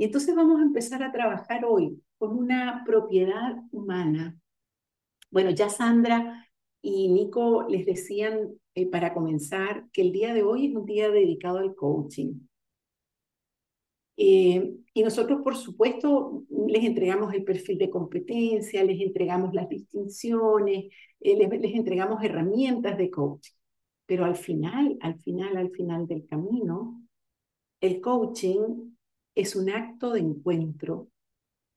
Y entonces vamos a empezar a trabajar hoy con una propiedad humana. Bueno, ya Sandra y Nico les decían eh, para comenzar que el día de hoy es un día dedicado al coaching. Eh, y nosotros, por supuesto, les entregamos el perfil de competencia, les entregamos las distinciones, eh, les, les entregamos herramientas de coaching. Pero al final, al final, al final del camino, el coaching es un acto de encuentro,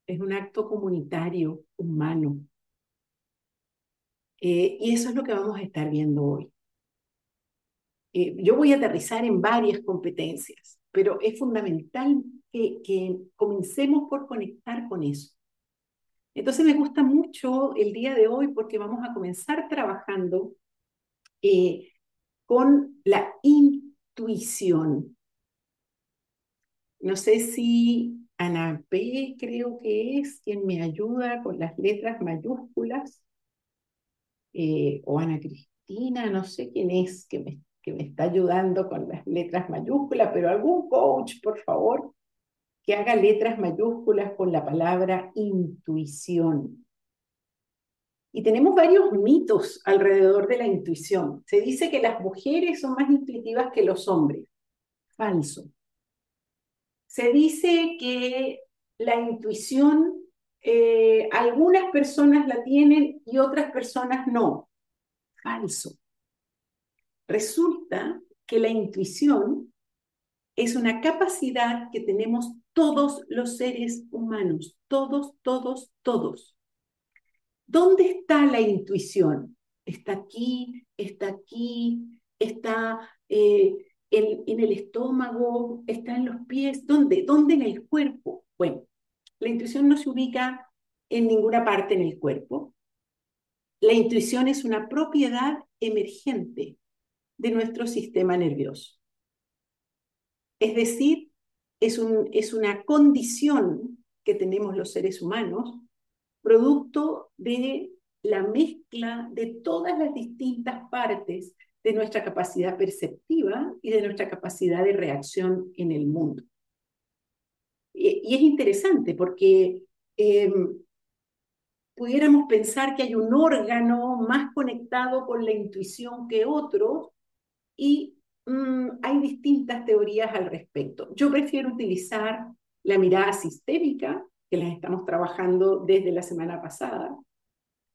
es un acto comunitario, humano. Eh, y eso es lo que vamos a estar viendo hoy. Eh, yo voy a aterrizar en varias competencias, pero es fundamental que, que comencemos por conectar con eso. Entonces me gusta mucho el día de hoy porque vamos a comenzar trabajando eh, con la intuición. No sé si Ana P. creo que es quien me ayuda con las letras mayúsculas, eh, o Ana Cristina, no sé quién es que me, que me está ayudando con las letras mayúsculas, pero algún coach, por favor, que haga letras mayúsculas con la palabra intuición. Y tenemos varios mitos alrededor de la intuición. Se dice que las mujeres son más intuitivas que los hombres. Falso se dice que la intuición, eh, algunas personas la tienen y otras personas no. Falso. Resulta que la intuición es una capacidad que tenemos todos los seres humanos, todos, todos, todos. ¿Dónde está la intuición? Está aquí, está aquí, está eh, en, el estómago, está en los pies, ¿dónde? ¿Dónde en el cuerpo? Bueno, la intuición no se ubica en ninguna parte en el cuerpo. La intuición es una propiedad emergente de nuestro sistema nervioso. Es decir, es, un, es una condición que tenemos los seres humanos, producto de la mezcla de todas las distintas partes de nuestra capacidad perceptiva y de nuestra capacidad de reacción en el mundo. Y, es interesante porque em, pudiéramos pensar que hay un órgano más conectado con la intuición que otro y mm, hay distintas teorías al respecto. Yo prefiero utilizar la mirada sistémica, que las estamos trabajando desde la semana pasada,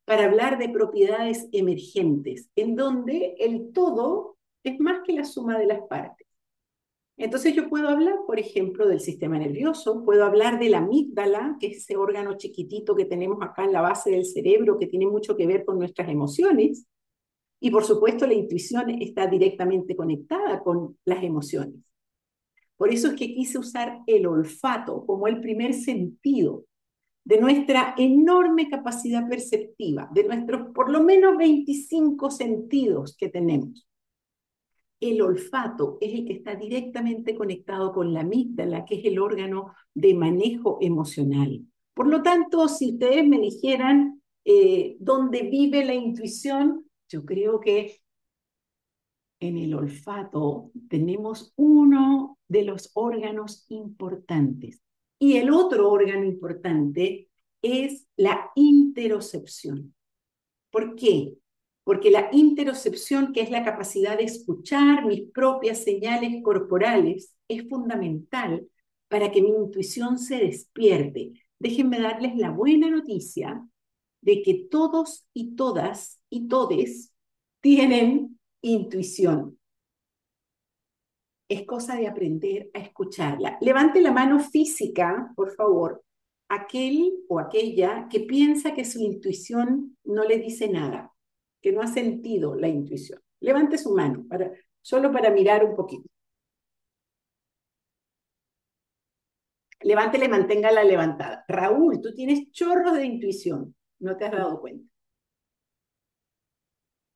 para hablar de propiedades emergentes, en donde el todo es más que la suma de las partes. Entonces yo puedo hablar, por ejemplo, del sistema nervioso, puedo hablar de la amígdala, que es ese órgano chiquitito que tenemos acá en la base del cerebro, que tiene mucho que ver con nuestras emociones. Y por supuesto la intuición está directamente conectada con las emociones. Por eso es que quise usar el olfato como el primer sentido de nuestra enorme capacidad perceptiva, de nuestros por lo menos 25 sentidos que tenemos. El olfato es el que está directamente conectado con la amígdala, que es el órgano de manejo emocional. Por lo tanto, si ustedes me dijeran eh, dónde vive la intuición, yo creo que en el olfato tenemos uno de los órganos importantes. Y el otro órgano importante es la interocepción. ¿Por qué? Porque la interocepción, que es la capacidad de escuchar mis propias señales corporales, es fundamental para que mi intuición se despierte. Déjenme darles la buena noticia de que todos y todas y todes tienen intuición es cosa de aprender a escucharla. Levante la mano física, por favor, aquel o aquella que piensa que su intuición no le dice nada, que no ha sentido la intuición. Levante su mano, para, solo para mirar un poquito. Levántela y manténgala levantada. Raúl, tú tienes chorros de intuición, no te has dado cuenta.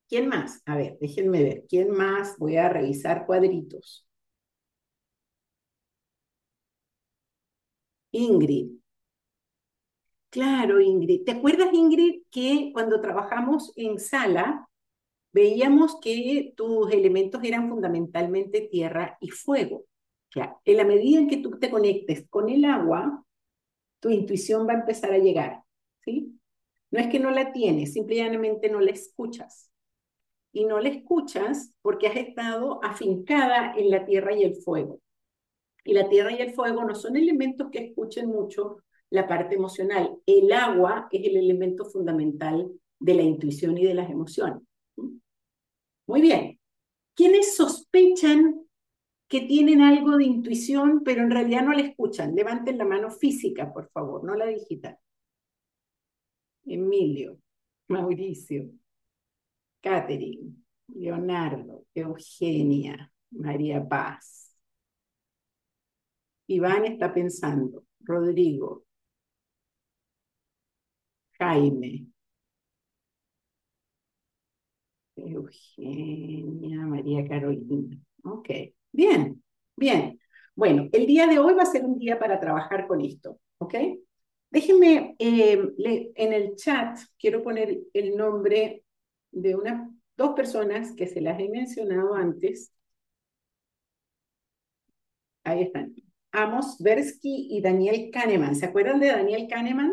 ¿Quién más? A ver, déjenme ver. ¿Quién más? Voy a revisar cuadritos. Ingrid. Claro, Ingrid. ¿Te acuerdas, Ingrid, que cuando trabajamos en sala, veíamos que tus elementos eran fundamentalmente tierra y fuego? Claro, en la medida en que tú te conectes con el agua, tu intuición va a empezar a llegar, ¿sí? No es que no la tienes, simplemente no la escuchas. Y no la escuchas porque has estado afincada en la tierra y el fuego. Y la tierra y el fuego no son elementos que escuchen mucho la parte emocional. El agua es el elemento fundamental de la intuición y de las emociones. Muy bien. ¿Quiénes sospechan que tienen algo de intuición, pero en realidad no la escuchan? Levanten la mano física, por favor, no la digital. Emilio, Mauricio, Catherine, Leonardo, Eugenia, María Paz. Iván está pensando, Rodrigo, Jaime, Eugenia, María Carolina. Ok, bien, bien. Bueno, el día de hoy va a ser un día para trabajar con esto, ¿ok? Déjenme, eh, en el chat quiero poner el nombre de unas dos personas que se las he mencionado antes. Ahí están. Amos Bersky y Daniel Kahneman. ¿Se acuerdan de Daniel Kahneman?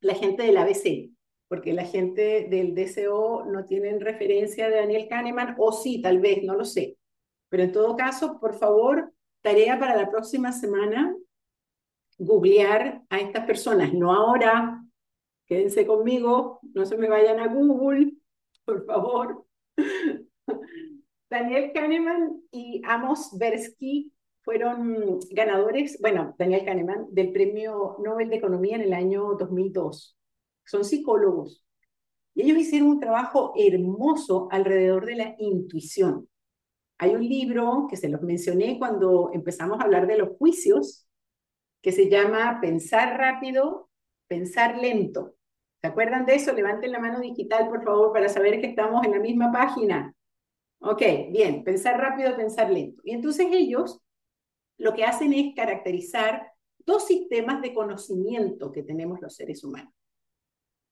La gente del ABC porque la gente del DCO no tienen referencia de Daniel Kahneman, o sí, tal vez, no lo sé. Pero en todo caso, por favor, tarea para la próxima semana, googlear a estas personas, no ahora, quédense conmigo, no se me vayan a Google, por favor. Daniel Kahneman y Amos Bersky fueron ganadores, bueno, Daniel Kahneman, del Premio Nobel de Economía en el año 2002 son psicólogos. Y ellos hicieron un trabajo hermoso alrededor de la intuición. Hay un libro que se los mencioné cuando empezamos a hablar de los juicios, que se llama Pensar rápido, pensar lento. ¿Se acuerdan de eso? Levanten la mano digital, por favor, para saber que estamos en la misma página. Ok, bien, pensar rápido, pensar lento. Y entonces ellos lo que hacen es caracterizar dos sistemas de conocimiento que tenemos los seres humanos.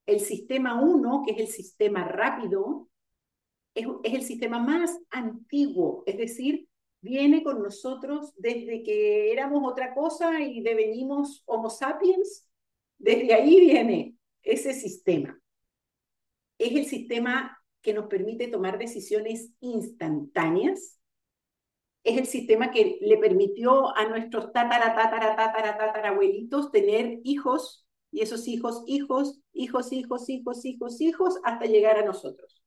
El sistema 1, que es el sistema rápido, es, el sistema más antiguo, es decir, viene con nosotros desde que éramos otra cosa y devenimos Homo sapiens. Desde ahí viene ese sistema. Es el sistema que nos permite tomar decisiones instantáneas. Es el sistema que le permitió a nuestros tatara, tatara, tatara, tatara tener hijos y esos hijos, hijos, hijos, hijos, hijos, hijos, hijos, hasta llegar a nosotros.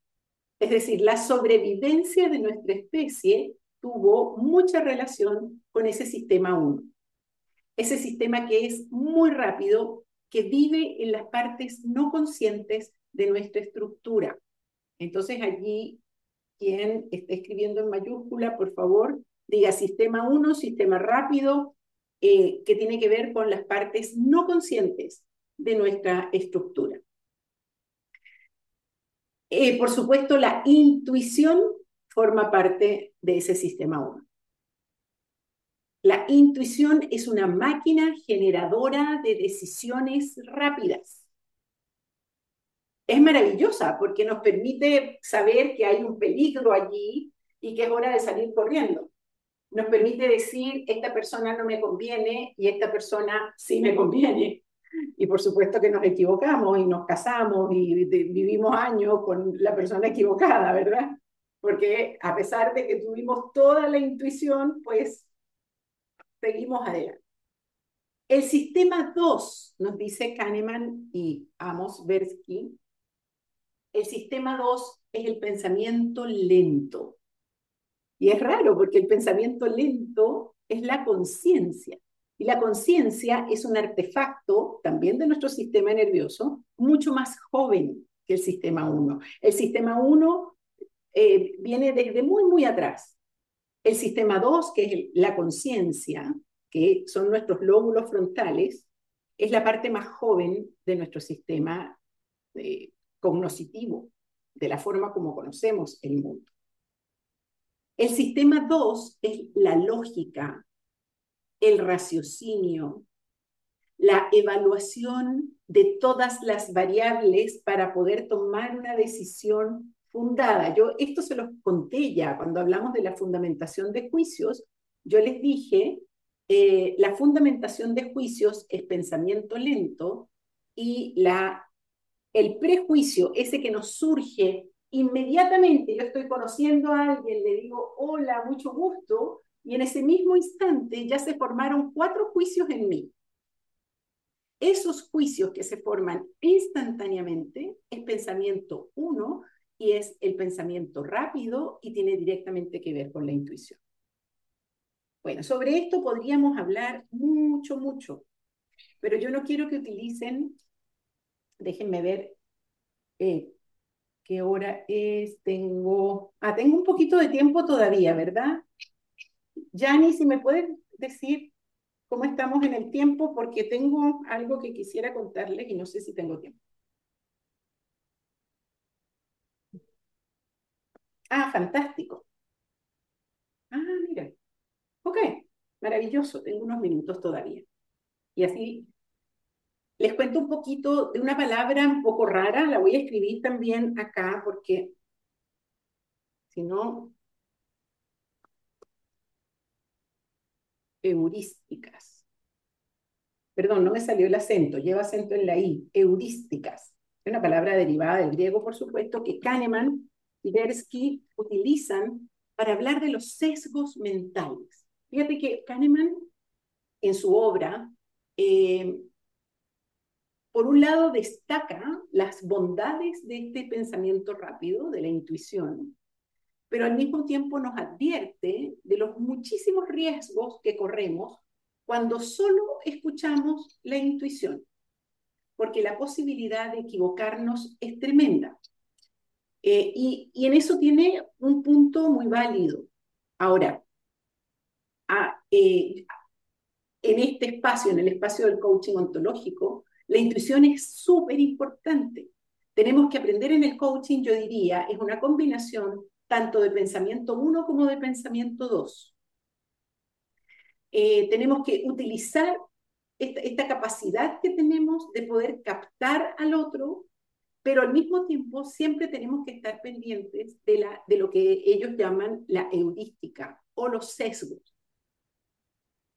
Es decir, la sobrevivencia de nuestra especie tuvo mucha relación con ese sistema 1. Ese sistema que es muy rápido, que vive en las partes no conscientes de nuestra estructura. Entonces allí, quien esté escribiendo en mayúscula, por favor, diga sistema 1, sistema rápido, eh, que tiene que ver con las partes no conscientes de nuestra estructura. Eh, por supuesto, la intuición forma parte de ese sistema 1. La intuición es una máquina generadora de decisiones rápidas. Es maravillosa porque nos permite saber que hay un peligro allí y que es hora de salir corriendo. Nos permite decir, esta persona no me conviene y esta persona sí me conviene. Y por supuesto que nos equivocamos y nos casamos y vivimos años con la persona equivocada, ¿verdad? Porque a pesar de que tuvimos toda la intuición, pues seguimos adelante. El sistema 2, nos dice Kahneman y Amos Bersky, el sistema 2 es el pensamiento lento. Y es raro porque el pensamiento lento es la conciencia. Y la conciencia es un artefacto también de nuestro sistema nervioso, mucho más joven que el sistema 1. El sistema 1 eh, viene desde muy, muy atrás. El sistema 2, que es la conciencia, que son nuestros lóbulos frontales, es la parte más joven de nuestro sistema eh, de la forma como conocemos el mundo. El sistema 2 es la lógica, el raciocinio, la evaluación de todas las variables para poder tomar una decisión fundada. Yo esto se los conté ya cuando hablamos de la fundamentación de juicios, yo les dije, eh, la fundamentación de juicios es pensamiento lento y la, el prejuicio, ese que nos surge inmediatamente, yo estoy conociendo a alguien, le digo, hola, mucho gusto, y en ese mismo instante ya se formaron cuatro juicios en mí. Esos juicios que se forman instantáneamente es pensamiento uno y es el pensamiento rápido y tiene directamente que ver con la intuición. Bueno, sobre esto podríamos hablar mucho, mucho, pero yo no quiero que utilicen, déjenme ver eh, qué hora es, tengo, ah, tengo un poquito de tiempo todavía, ¿verdad? Yani, si me puedes decir cómo estamos en el tiempo, porque tengo algo que quisiera contarles y no sé si tengo tiempo. Ah, fantástico. Ah, mira. Ok, maravilloso, tengo unos minutos todavía. Y así les cuento un poquito de una palabra un poco rara, la voy a escribir también acá porque si no, heurísticas. Perdón, no me salió el acento, lleva acento en la I, heurísticas. Es una palabra derivada del griego, por supuesto, que Kahneman y Bersky utilizan para hablar de los sesgos mentales. Fíjate que Kahneman, en su obra, eh, por un lado destaca las bondades de este pensamiento rápido, de la intuición, pero al mismo tiempo nos advierte de los muchísimos riesgos que corremos cuando solo escuchamos la intuición, porque la posibilidad de equivocarnos es tremenda. Eh, y, en eso tiene un punto muy válido. Ahora, eh, en este espacio, en el espacio del coaching ontológico, la intuición es súper importante. Tenemos que aprender en el coaching, yo diría, es una combinación tanto de pensamiento 1 como de pensamiento 2. Eh, tenemos que utilizar esta, capacidad que tenemos de poder captar al otro, pero al mismo tiempo siempre tenemos que estar pendientes de, de lo que ellos llaman la heurística o los sesgos.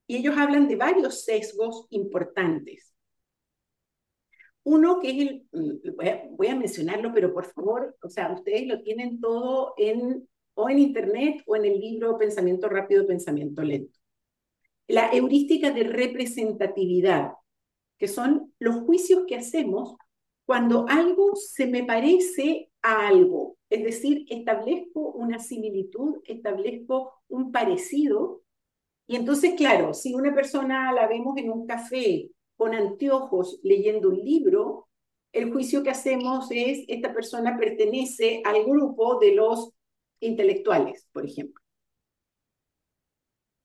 Y ellos hablan de varios sesgos importantes. Uno que es el, mm, voy a, mencionarlo, pero por favor, o sea, ustedes lo tienen todo en, o en internet o en el libro Pensamiento Rápido, Pensamiento Lento. La heurística de representatividad, que son los juicios que hacemos cuando algo se me parece a algo. Es decir, establezco una similitud, establezco un parecido. Y entonces, claro, si una persona la vemos en un café con anteojos leyendo un libro, el juicio que hacemos es, esta persona pertenece al grupo de los intelectuales, por ejemplo.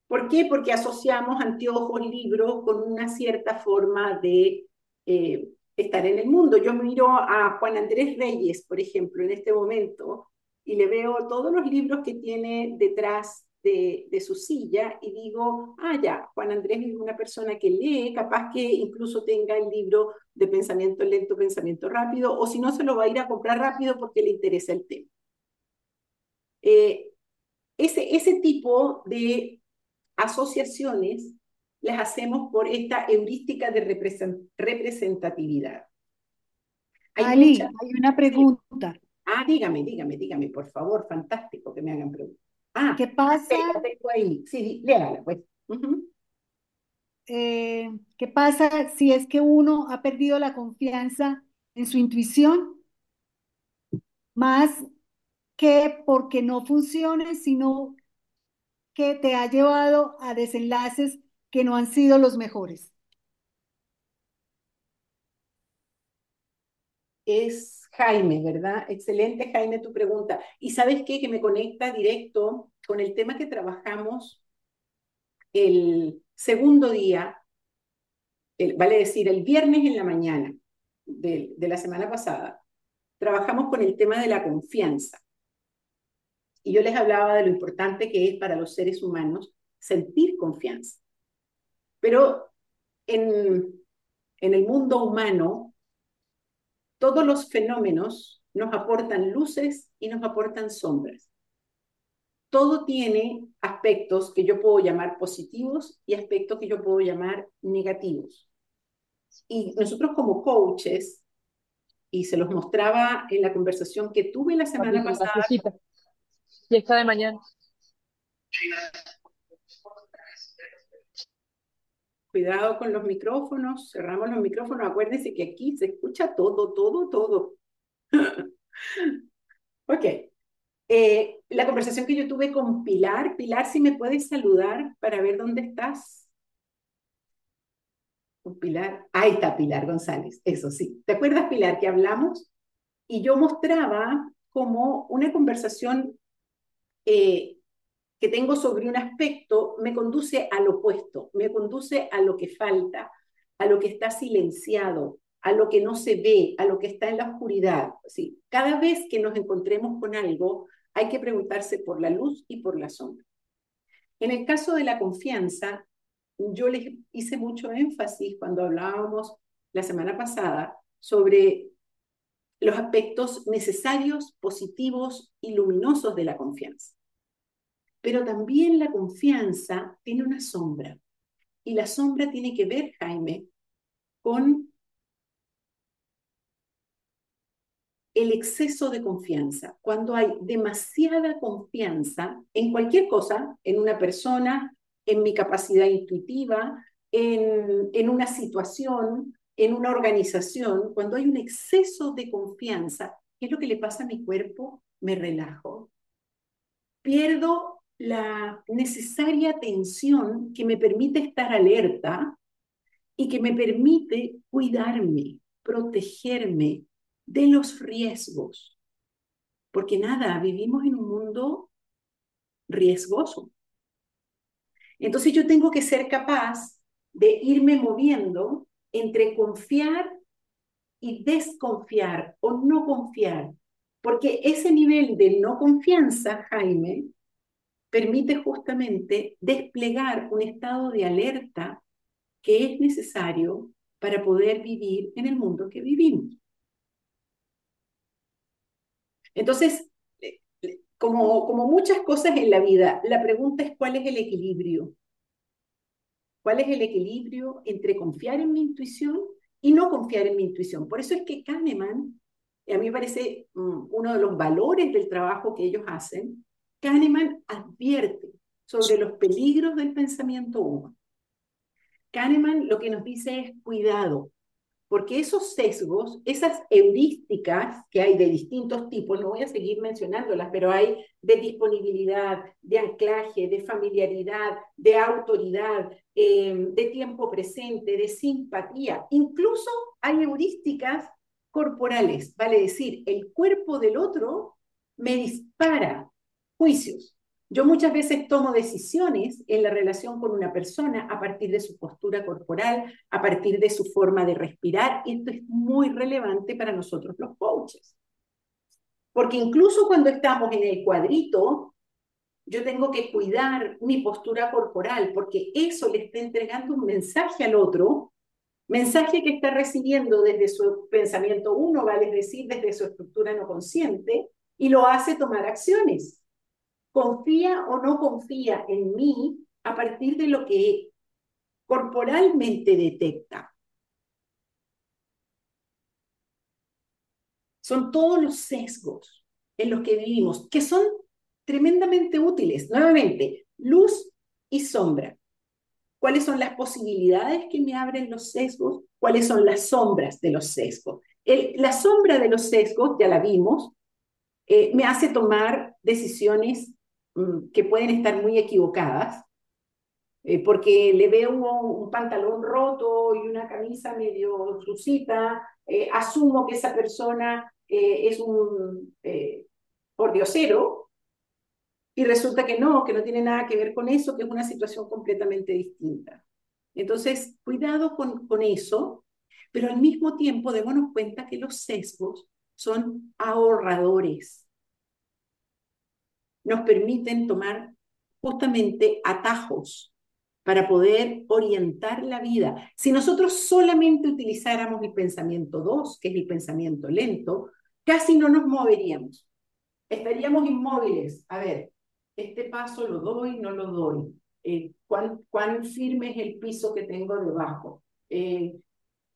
¿Por qué? Porque asociamos anteojos, libros con una cierta forma de eh, estar en el mundo. Yo miro a Juan Andrés Reyes, por ejemplo, en este momento, y le veo todos los libros que tiene detrás de, su silla y digo, ah, ya, Juan Andrés es una persona que lee, capaz que incluso tenga el libro de pensamiento lento, pensamiento rápido, o si no, se lo va a ir a comprar rápido porque le interesa el tema. Eh, ese, ese tipo de asociaciones las hacemos por esta heurística de representatividad. Hay hay una pregunta. Ah, dígame, dígame, dígame, por favor, fantástico que me hagan preguntas. Ah, ¿qué pasa? Sí, léala, pues. Eh, ¿Qué pasa si es que uno ha perdido la confianza en su intuición? Más que porque no funcione, sino que te ha llevado a desenlaces que no han sido los mejores. Es Jaime, ¿verdad? Excelente, Jaime, tu pregunta. Y sabes qué? Que me conecta directo con el tema que trabajamos el segundo día, vale decir, el viernes en la mañana de, de la semana pasada. Trabajamos con el tema de la confianza. Y yo les hablaba de lo importante que es para los seres humanos sentir confianza. Pero en, en el mundo humano todos los fenómenos nos aportan luces y nos aportan sombras. todo tiene aspectos que yo puedo llamar positivos y aspectos que yo puedo llamar negativos. Y nosotros como coaches, y se los mostraba en la conversación que tuve la semana pasada. Y está de mañana. Cuidado con los micrófonos, cerramos los micrófonos. Acuérdense que aquí se escucha todo, todo, todo. ok. Eh, la conversación que yo tuve con Pilar. Pilar, si me puedes saludar para ver dónde estás. Con Pilar. Ahí está Pilar González, eso sí. ¿Te acuerdas, Pilar, que hablamos? Y yo mostraba como una conversación eh, que tengo sobre un aspecto me conduce al opuesto, me conduce a lo que falta, a lo que está silenciado, a lo que no se ve, a lo que está en la oscuridad. ¿sí? Cada vez que nos encontremos con algo, hay que preguntarse por la luz y por la sombra. En el caso de la confianza, yo les hice mucho énfasis cuando hablábamos la semana pasada sobre los aspectos necesarios, positivos y luminosos de la confianza. Pero también la confianza tiene una sombra. Y la sombra tiene que ver, Jaime, con el exceso de confianza. Cuando hay demasiada confianza en cualquier cosa, en una persona, en mi capacidad intuitiva, en, en una situación, en una organización, cuando hay un exceso de confianza, ¿qué es lo que le pasa a mi cuerpo? Me relajo. Pierdo la necesaria atención que me permite estar alerta y que me permite cuidarme, protegerme de los riesgos. Porque nada, vivimos en un mundo riesgoso. Entonces yo tengo que ser capaz de irme moviendo entre confiar y desconfiar o no confiar. Porque ese nivel de no confianza, Jaime, permite justamente desplegar un estado de alerta que es necesario para poder vivir en el mundo que vivimos. Entonces, eh, como, como muchas cosas en la vida, la pregunta es cuál es el equilibrio. ¿Cuál es el equilibrio entre confiar en mi intuición y no confiar en mi intuición? Por eso es que Kahneman, a mí me parece mm, uno de los valores del trabajo que ellos hacen, Kahneman advierte sobre los peligros del pensamiento humano. Kahneman lo que nos dice es cuidado, porque esos sesgos, esas heurísticas que hay de distintos tipos, no voy a seguir mencionándolas, pero hay de disponibilidad, de anclaje, de familiaridad, de autoridad, em, de tiempo presente, de simpatía. Incluso hay heurísticas corporales, vale decir, el cuerpo del otro me dispara juicios. Yo muchas veces tomo decisiones en la relación con una persona a partir de su postura corporal, a partir de su forma de respirar, esto es muy relevante para nosotros los coaches. Porque incluso cuando estamos en el cuadrito, yo tengo que cuidar mi postura corporal, porque eso le está entregando un mensaje al otro, mensaje que está recibiendo desde su pensamiento uno, vale decir, desde su estructura no consciente, y lo hace tomar acciones confía o no confía en mí a partir de lo que corporalmente detecta. Son todos los sesgos en los que vivimos, que son tremendamente útiles. Nuevamente, luz y sombra. ¿Cuáles son las posibilidades que me abren los sesgos? ¿Cuáles son las sombras de los sesgos? la sombra de los sesgos, ya la vimos, eh, me hace tomar decisiones que pueden estar muy equivocadas, eh, porque le veo un, pantalón roto y una camisa medio sucita, eh, asumo que esa persona eh, es un pordiosero, y resulta que no, que no tiene nada que ver con eso, que es una situación completamente distinta. Entonces, cuidado con, con eso, pero al mismo tiempo démonos cuenta que los sesgos son ahorradores nos permiten tomar justamente atajos para poder orientar la vida. Si nosotros solamente utilizáramos el pensamiento 2, que es el pensamiento lento, casi no nos moveríamos. Estaríamos inmóviles. A ver, este paso lo doy, no lo doy, eh, ¿cuán, firme es el piso que tengo debajo, eh,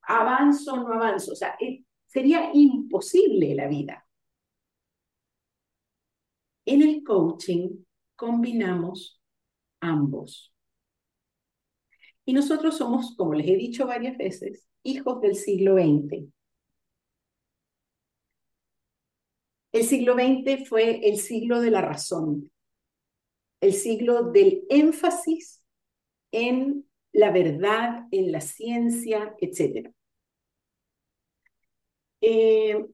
avanzo o no avanzo, o sea, eh, sería imposible la vida. En el coaching combinamos ambos. Y nosotros somos, como les he dicho varias veces, hijos del siglo XX. El siglo XX fue el siglo de la razón, el siglo del énfasis en la verdad, en la ciencia, etc. Eh,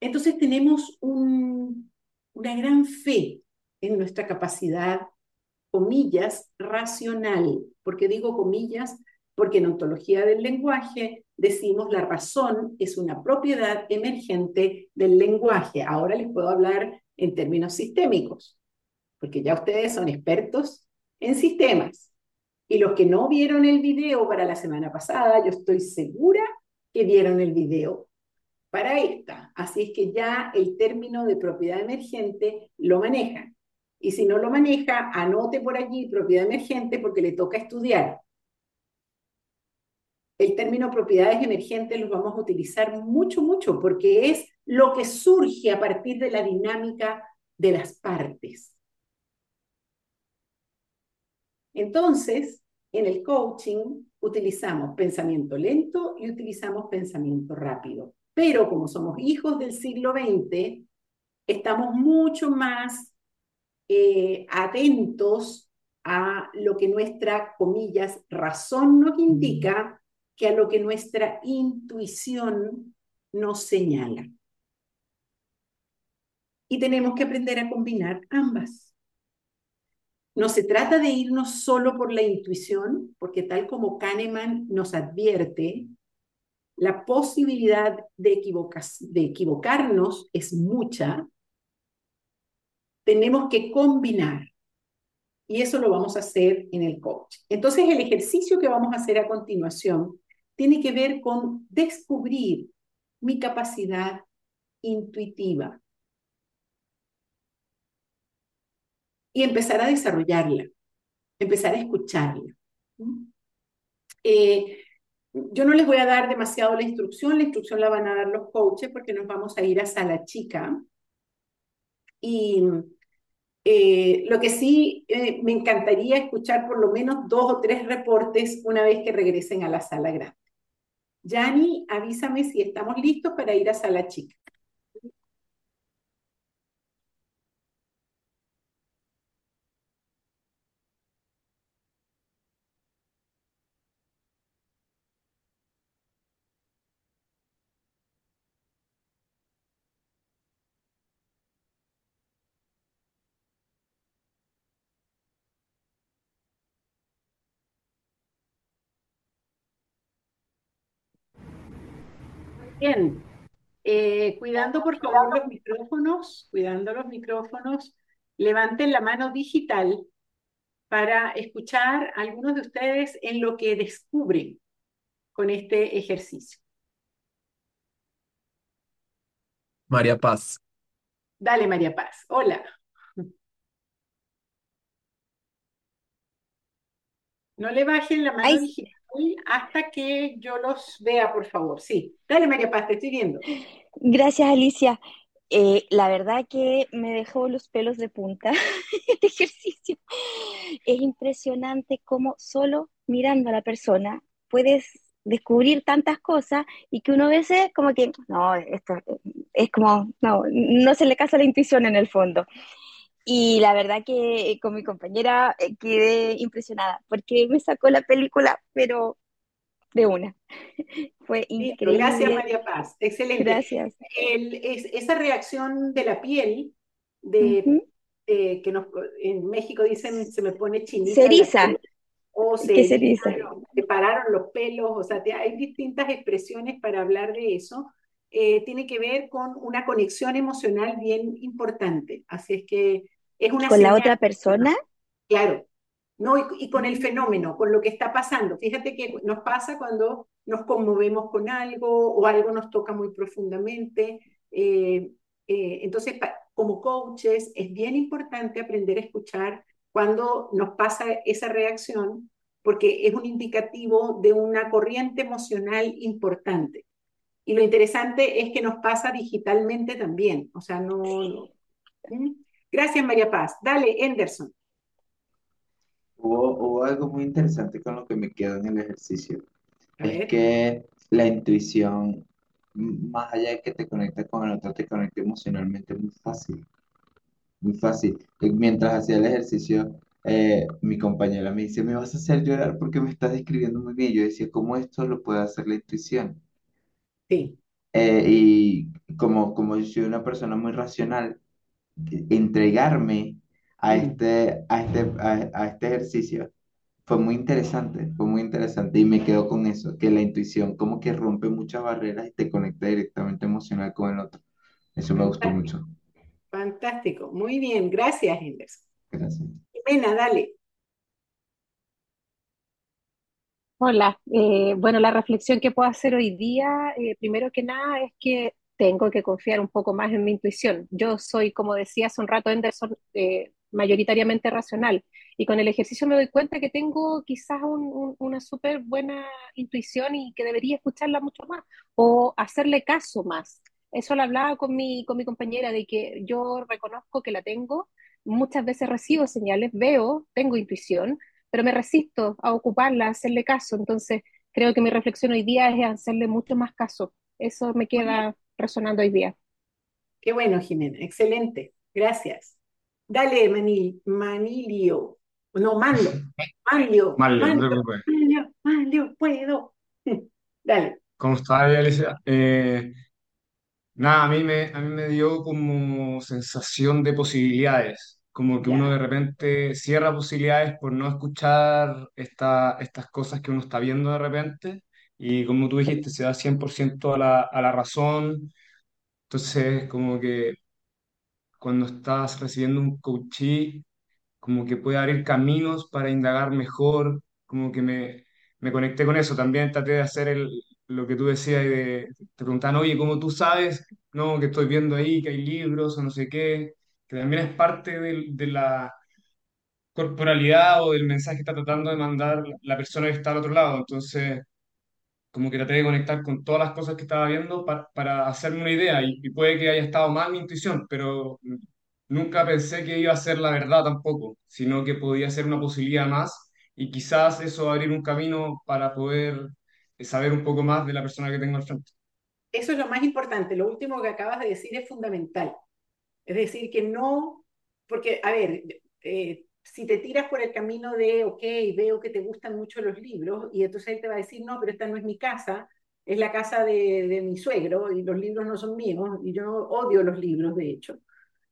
entonces tenemos un, una gran fe en nuestra capacidad, comillas, racional. porque digo comillas? Porque en ontología del lenguaje decimos la razón es una propiedad emergente del lenguaje. Ahora les puedo hablar en términos sistémicos porque ya ustedes son expertos en sistemas. Y los que no vieron el video para la semana pasada, yo estoy segura que vieron el video para esta. Así es que ya el término de propiedad emergente lo manejan. Y si no lo maneja, anote por allí propiedad emergente porque le toca estudiar. El término propiedades emergentes los vamos a utilizar mucho, mucho, porque es lo que surge a partir de la dinámica de las partes. Entonces, en el coaching utilizamos pensamiento lento y utilizamos pensamiento rápido. Pero como somos hijos del siglo XX, estamos mucho más eh, atentos a lo que nuestra, comillas, razón nos indica que a lo que nuestra intuición nos señala. Y tenemos que aprender a combinar ambas. No se trata de irnos solo por la intuición, porque tal como Kahneman nos advierte, la posibilidad de, de equivocarnos es mucha. Tenemos que combinar. Y eso lo vamos a hacer en el coach. Entonces, el ejercicio que vamos a hacer a continuación tiene que ver con descubrir mi capacidad intuitiva. y empezar a desarrollarla, empezar a escucharla. Eh, yo no les voy a dar demasiado la instrucción, la instrucción la van a dar los coaches porque nos vamos a ir a sala chica. Y eh, lo que sí eh, me encantaría escuchar por lo menos dos o tres reportes una vez que regresen a la sala grande. Yani, avísame si estamos listos para ir a sala chica. Bien, eh, cuidando por favor los micrófonos, cuidando los micrófonos, levanten la mano digital para escuchar a algunos de ustedes en lo que descubren con este ejercicio. María Paz. Dale, María Paz. Hola. No le bajen la mano digital hasta que yo los vea, por favor. Sí, dale María Paz, te estoy viendo. Gracias, Alicia. Eh, la verdad que me dejó los pelos de punta este ejercicio. Es impresionante cómo solo mirando a la persona puedes descubrir tantas cosas y que uno a veces como que, no, esto es como, no, no se le casa la intuición en el fondo. Y la verdad que con mi compañera eh, quedé impresionada porque me sacó la película, pero de una. Fue increíble. Gracias, María Paz. Excelente. Gracias. esa reacción de la piel, de, que nos, en México dicen se me pone chinita. Ceriza. O se, se pararon los pelos, o sea, hay distintas expresiones para hablar de eso. Eh, tiene que ver con una conexión emocional bien importante. Así es que ¿Con la otra persona? Claro, no, y, con el fenómeno, con lo que está pasando. Fíjate que nos pasa cuando nos conmovemos con algo o algo nos toca muy profundamente. Eh, eh, entonces, como coaches es bien importante aprender a escuchar cuando nos pasa esa reacción, porque es un indicativo de una corriente emocional importante. Y lo interesante es que nos pasa digitalmente también, o sea, no... ¿Mm? Gracias, María Paz. Dale, Anderson. Hubo, hubo algo muy interesante con lo que me quedó en el ejercicio. Es que la intuición, más allá de que te conecta con el otro, te conecta emocionalmente muy fácil, muy fácil. Y Mientras hacía el ejercicio, eh, mi compañera me dice, me vas a hacer llorar porque me estás describiendo muy bien. Yo decía, ¿cómo esto lo puede hacer la intuición? Sí, Eh, y como, como yo soy una persona muy racional, entregarme a Mm. este, a este, a, a este ejercicio fue muy interesante, fue muy interesante y me quedo con eso, que la intuición como que rompe muchas barreras y te conecta directamente emocional con el otro. Eso me gustó mucho. fantástico. Muy bien, gracias, Anderson. Gracias. Jimena, dale. Hola, eh, bueno, la reflexión que puedo hacer hoy día, eh, primero que nada, es que tengo que confiar un poco más en mi intuición. Yo soy, como decía hace un rato, Anderson, eh, mayoritariamente racional, y con el ejercicio me doy cuenta que tengo quizás un- un- una súper buena intuición y que debería escucharla mucho más o hacerle caso más. Eso lo hablaba con mi, con mi compañera, de que yo reconozco que la tengo, muchas veces recibo señales, veo, tengo intuición pero me resisto a ocuparla, a hacerle caso. Entonces, creo que mi reflexión hoy día es hacerle mucho más caso. Eso me queda resonando hoy día. Qué bueno, Jimena. Excelente. Gracias. Dale, Manil, Manilio. No, Manlo. Manlio. Vale, no te Manlio. preocupes. Manlio. Manlio, puedo. Dale. ¿Cómo estás, Alicia? Eh, nada, a mí me, a mí me dio como sensación de posibilidades, como que uno de repente cierra posibilidades por no escuchar esta, estas cosas que uno está viendo de repente, y como tú dijiste, se da 100% a la, a la razón, entonces como que cuando estás recibiendo un coachee, como que puede abrir caminos para indagar mejor, como que me, me conecté con eso. También traté de hacer el, lo que tú decías, y de, te preguntan, oye, ¿cómo tú sabes? No, que estoy viendo ahí, que hay libros o no sé qué, que también es parte del- de, la corporalidad o del mensaje que está tratando de mandar la persona que está al otro lado. Entonces, como que traté de conectar con todas las cosas que estaba viendo pa- para hacerme una idea y, y puede que haya estado mal mi intuición, pero nunca pensé que iba a ser la verdad tampoco, sino que podía ser una posibilidad más y quizás eso abrir un camino para poder saber un poco más de la persona que tengo al frente. Eso es lo más importante. Lo último que acabas de decir es fundamental. Es decir, que no, porque, a ver, eh, si te tiras por el camino de, ok, veo que te gustan mucho los libros, y entonces él te va a decir, no, pero esta no es mi casa, es la casa de, mi suegro, y los libros no son míos, y yo odio los libros, de hecho.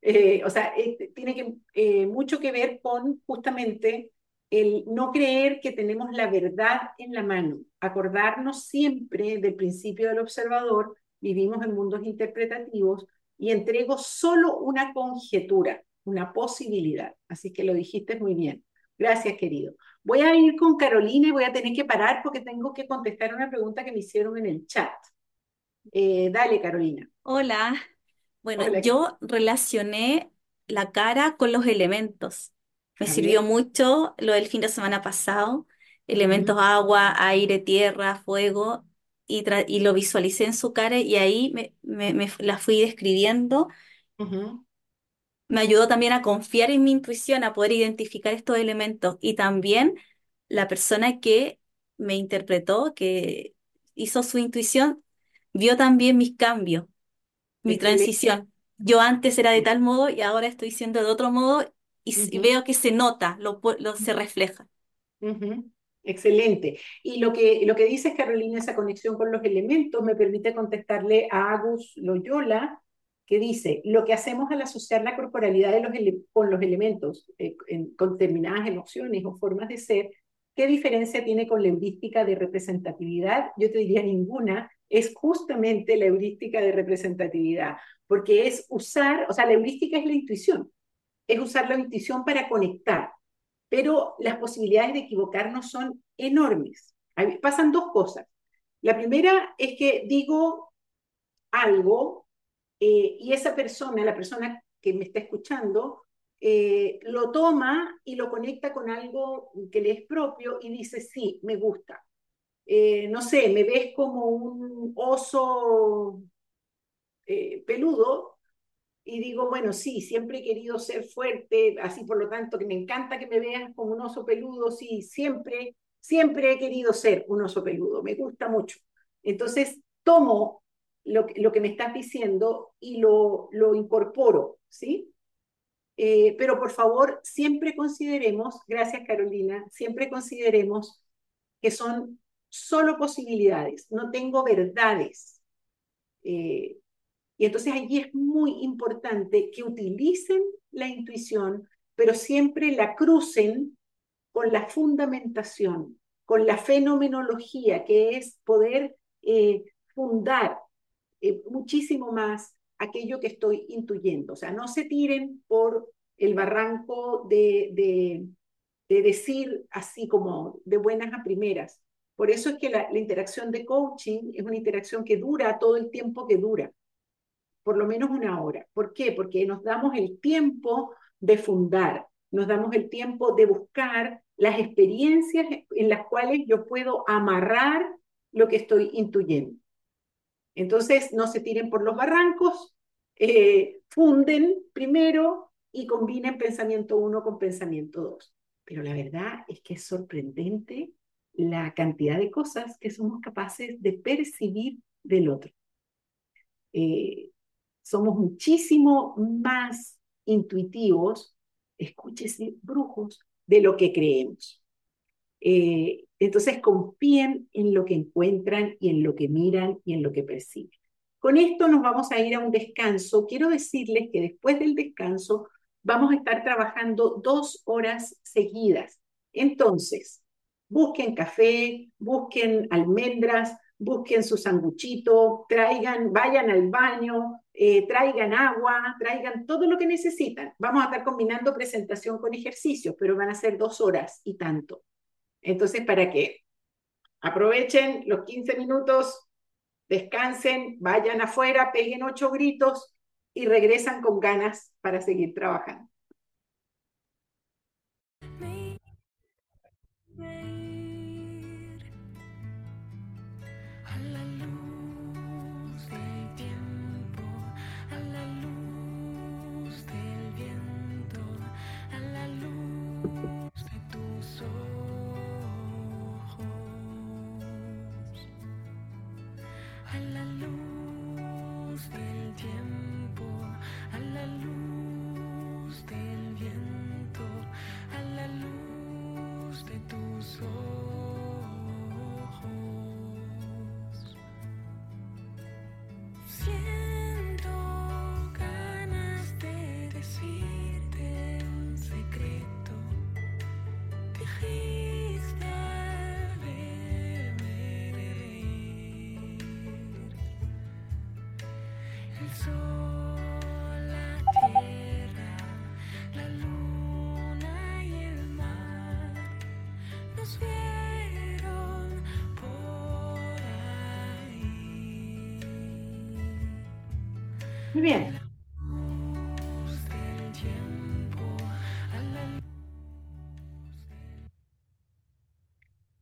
Eh, o sea, eh, tiene eh, mucho que ver con justamente el no creer que tenemos la verdad en la mano, acordarnos siempre del principio del observador, vivimos en mundos interpretativos y entrego solo una conjetura, una posibilidad. Así que lo dijiste muy bien. Gracias, querido. Voy a ir con Carolina y voy a tener que parar porque tengo que contestar una pregunta que me hicieron en el chat. Eh, dale, Carolina. Hola. Bueno, Hola. yo relacioné la cara con los elementos. Me sirvió mucho lo del fin de semana pasado, elementos agua, aire, tierra, fuego, y, lo visualicé en su cara y ahí me, me, me f- la fui describiendo. Me ayudó también a confiar en mi intuición, a poder identificar estos elementos. Y también la persona que me interpretó, que hizo su intuición, vio también mis cambios mi transición. Yo antes era de tal modo y ahora estoy siendo de otro modo y Ujú. veo que se nota, lo, se refleja. Excelente. Y lo que, lo que dices, Carolina, esa conexión con los elementos, me permite contestarle a Agus Loyola, que dice, lo que hacemos al asociar la corporalidad de los con los elementos, eh, en- con determinadas emociones o formas de ser, ¿qué diferencia tiene con la heurística de representatividad? Yo te diría ninguna, es justamente la heurística de representatividad, porque es usar, o sea, la heurística es la intuición, es usar la intuición para conectar pero las posibilidades de equivocarnos son enormes. Hay- pasan dos cosas. La primera es que digo algo eh, y esa persona, la persona que me está escuchando eh, lo toma y lo conecta con algo que le es propio y dice, sí, me gusta. Eh, no sé, me ves como un oso peludo y digo, bueno, sí, siempre he querido ser fuerte, así por lo tanto que me encanta que me veas como un oso peludo, sí, siempre, siempre he querido ser un oso peludo, me gusta mucho. Entonces tomo lo, que me estás diciendo y lo, lo incorporo, ¿sí? Eh, pero por favor, siempre consideremos, gracias Carolina, siempre consideremos que son solo posibilidades, no tengo verdades. Eh, y entonces allí es muy importante que utilicen la intuición, pero siempre la crucen con la fundamentación, con la fenomenología, que es poder eh, fundar muchísimo más aquello que estoy intuyendo. O sea, no se tiren por el barranco de, de, decir así como de buenas a primeras. Por eso es que la, la, interacción de coaching es una interacción que dura todo el tiempo que dura, por lo menos una hora. ¿Por qué? Porque nos damos el tiempo de fundar, nos damos el tiempo de buscar las experiencias en las cuales yo puedo amarrar lo que estoy intuyendo. Entonces, no se tiren por los barrancos, eh, funden primero y combinen pensamiento uno con pensamiento dos. Pero la verdad es que es sorprendente la cantidad de cosas que somos capaces de percibir del otro. Eh, somos muchísimo más intuitivos, escúchese, brujos, de lo que creemos. Eh, entonces confíen en lo que encuentran y en lo que miran y en lo que perciben. Con esto nos vamos a ir a un descanso. Quiero decirles que después del descanso vamos a estar trabajando dos horas seguidas. Entonces, busquen café, busquen almendras, busquen su sanguchito, traigan, vayan al baño, eh, traigan agua, traigan todo lo que necesitan. Vamos a estar combinando presentación con ejercicios, pero van a ser dos horas y tanto. Entonces, para que aprovechen los 15 minutos, descansen, vayan afuera, peguen ocho gritos y regresan con ganas para seguir trabajando. Muy bien.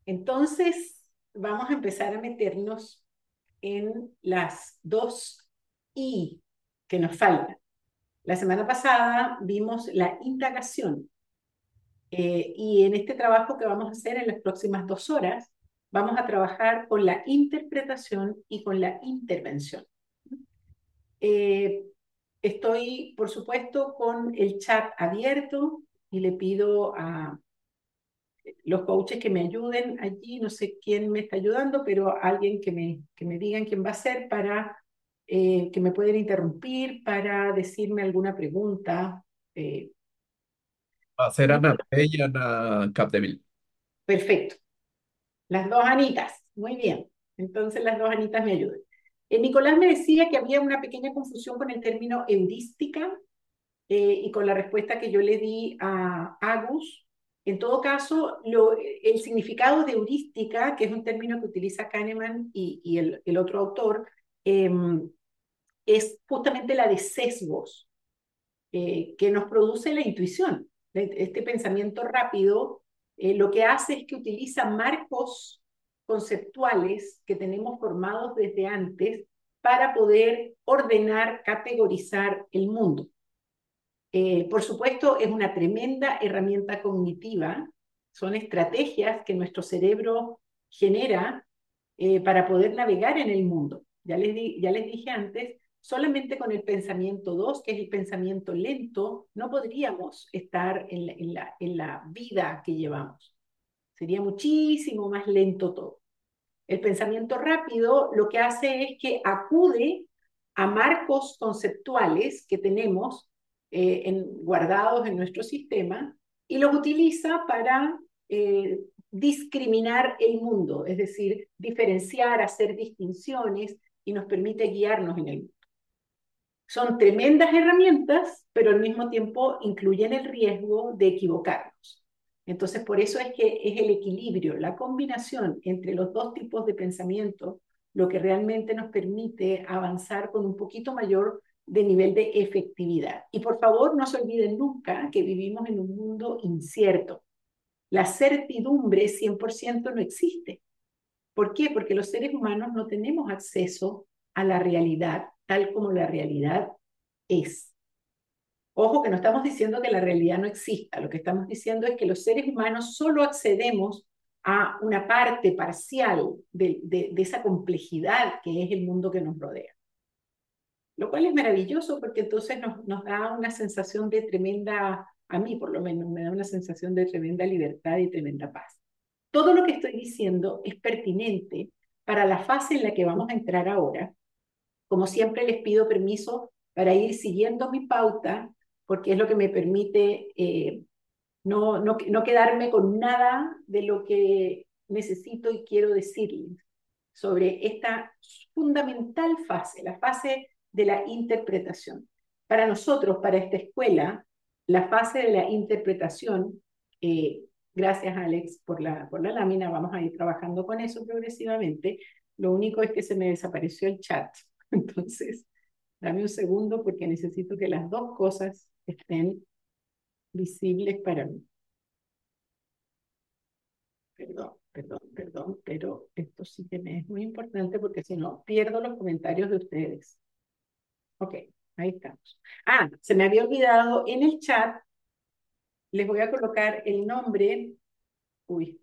Entonces, vamos a empezar a meternos en las dos I que nos faltan. La semana pasada vimos la indagación eh, y en este trabajo que vamos a hacer en las próximas dos horas, vamos a trabajar con la interpretación y con la intervención. Eh, estoy, por supuesto, con el chat abierto y le pido a los coaches que me ayuden allí, no sé quién me está ayudando, pero alguien que me, que me digan quién va a ser para eh, que me pueden interrumpir, para decirme alguna pregunta. Eh. Va a ser Ana y Ana Capdeville. Perfecto. Las dos Anitas, muy bien. Entonces las dos Anitas me ayudan. Eh, Nicolás me decía que había una pequeña confusión con el término heurística eh, y con la respuesta que yo le di a Agus. En todo caso, el significado de heurística, que es un término que utiliza Kahneman y, el, otro autor, eh, es justamente la de sesgos. eh, que nos produce la intuición. Este pensamiento rápido lo que hace es que utiliza marcos conceptuales que tenemos formados desde antes para poder ordenar, categorizar el mundo. Eh, por supuesto, es una tremenda herramienta cognitiva, son estrategias que nuestro cerebro genera eh, para poder navegar en el mundo. Ya les, dije antes, solamente con el pensamiento 2, que es el pensamiento lento, no podríamos estar en la vida que llevamos. Sería muchísimo más lento todo. El pensamiento rápido lo que hace es que acude a marcos conceptuales que tenemos eh, guardados en nuestro sistema y los utiliza para eh, discriminar el mundo, es decir, diferenciar, hacer distinciones y nos permite guiarnos en el mundo. Son tremendas herramientas, pero al mismo tiempo incluyen el riesgo de equivocarnos. Entonces, por eso es que es el equilibrio, la combinación entre los dos tipos de pensamiento, lo que realmente nos permite avanzar con un poquito mayor de nivel de efectividad. Y por favor, no se olviden nunca que vivimos en un mundo incierto. La certidumbre 100% no existe. ¿Por qué? Porque los seres humanos no tenemos acceso a la realidad tal como la realidad es. Ojo que no estamos diciendo que la realidad no exista, lo que estamos diciendo es que los seres humanos solo accedemos a una parte parcial de, esa complejidad que es el mundo que nos rodea. Lo cual es maravilloso porque entonces nos da una sensación de tremenda, a mí por lo menos me da una sensación de tremenda libertad y tremenda paz. Todo lo que estoy diciendo es pertinente para la fase en la que vamos a entrar ahora. Como siempre les pido permiso para ir siguiendo mi pauta porque es lo que me permite eh, no, no, no quedarme con nada de lo que necesito y quiero decirles sobre esta fundamental fase, la fase de la interpretación. Para nosotros, para esta escuela, la fase de la interpretación, eh, gracias Alex por la, por la lámina, vamos a ir trabajando con eso progresivamente. Lo único es que se me desapareció el chat. Entonces, dame un segundo porque necesito que las dos cosas estén visibles para mí. Perdón, perdón, perdón, pero esto sí que me es muy importante porque si no, pierdo los comentarios de ustedes. Ok, ahí estamos. Ah, se me había olvidado en el chat, les voy a colocar el nombre, uy,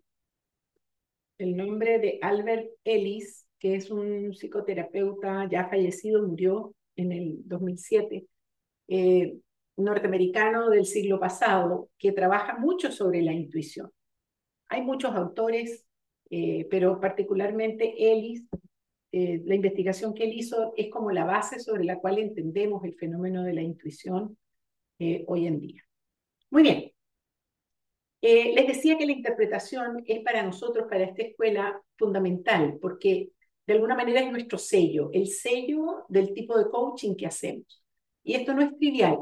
el nombre de Albert Ellis, que es un psicoterapeuta ya fallecido, murió en el 2007. Eh, norteamericano del siglo pasado que trabaja mucho sobre la intuición. Hay muchos autores, eh, pero particularmente Ellis, eh, la investigación que él hizo es como la base sobre la cual entendemos el fenómeno de la intuición eh, hoy en día. Muy bien. les decía que la interpretación es para nosotros, para esta escuela, fundamental, porque de alguna manera es nuestro sello, el sello del tipo de coaching que hacemos. Y esto no es trivial,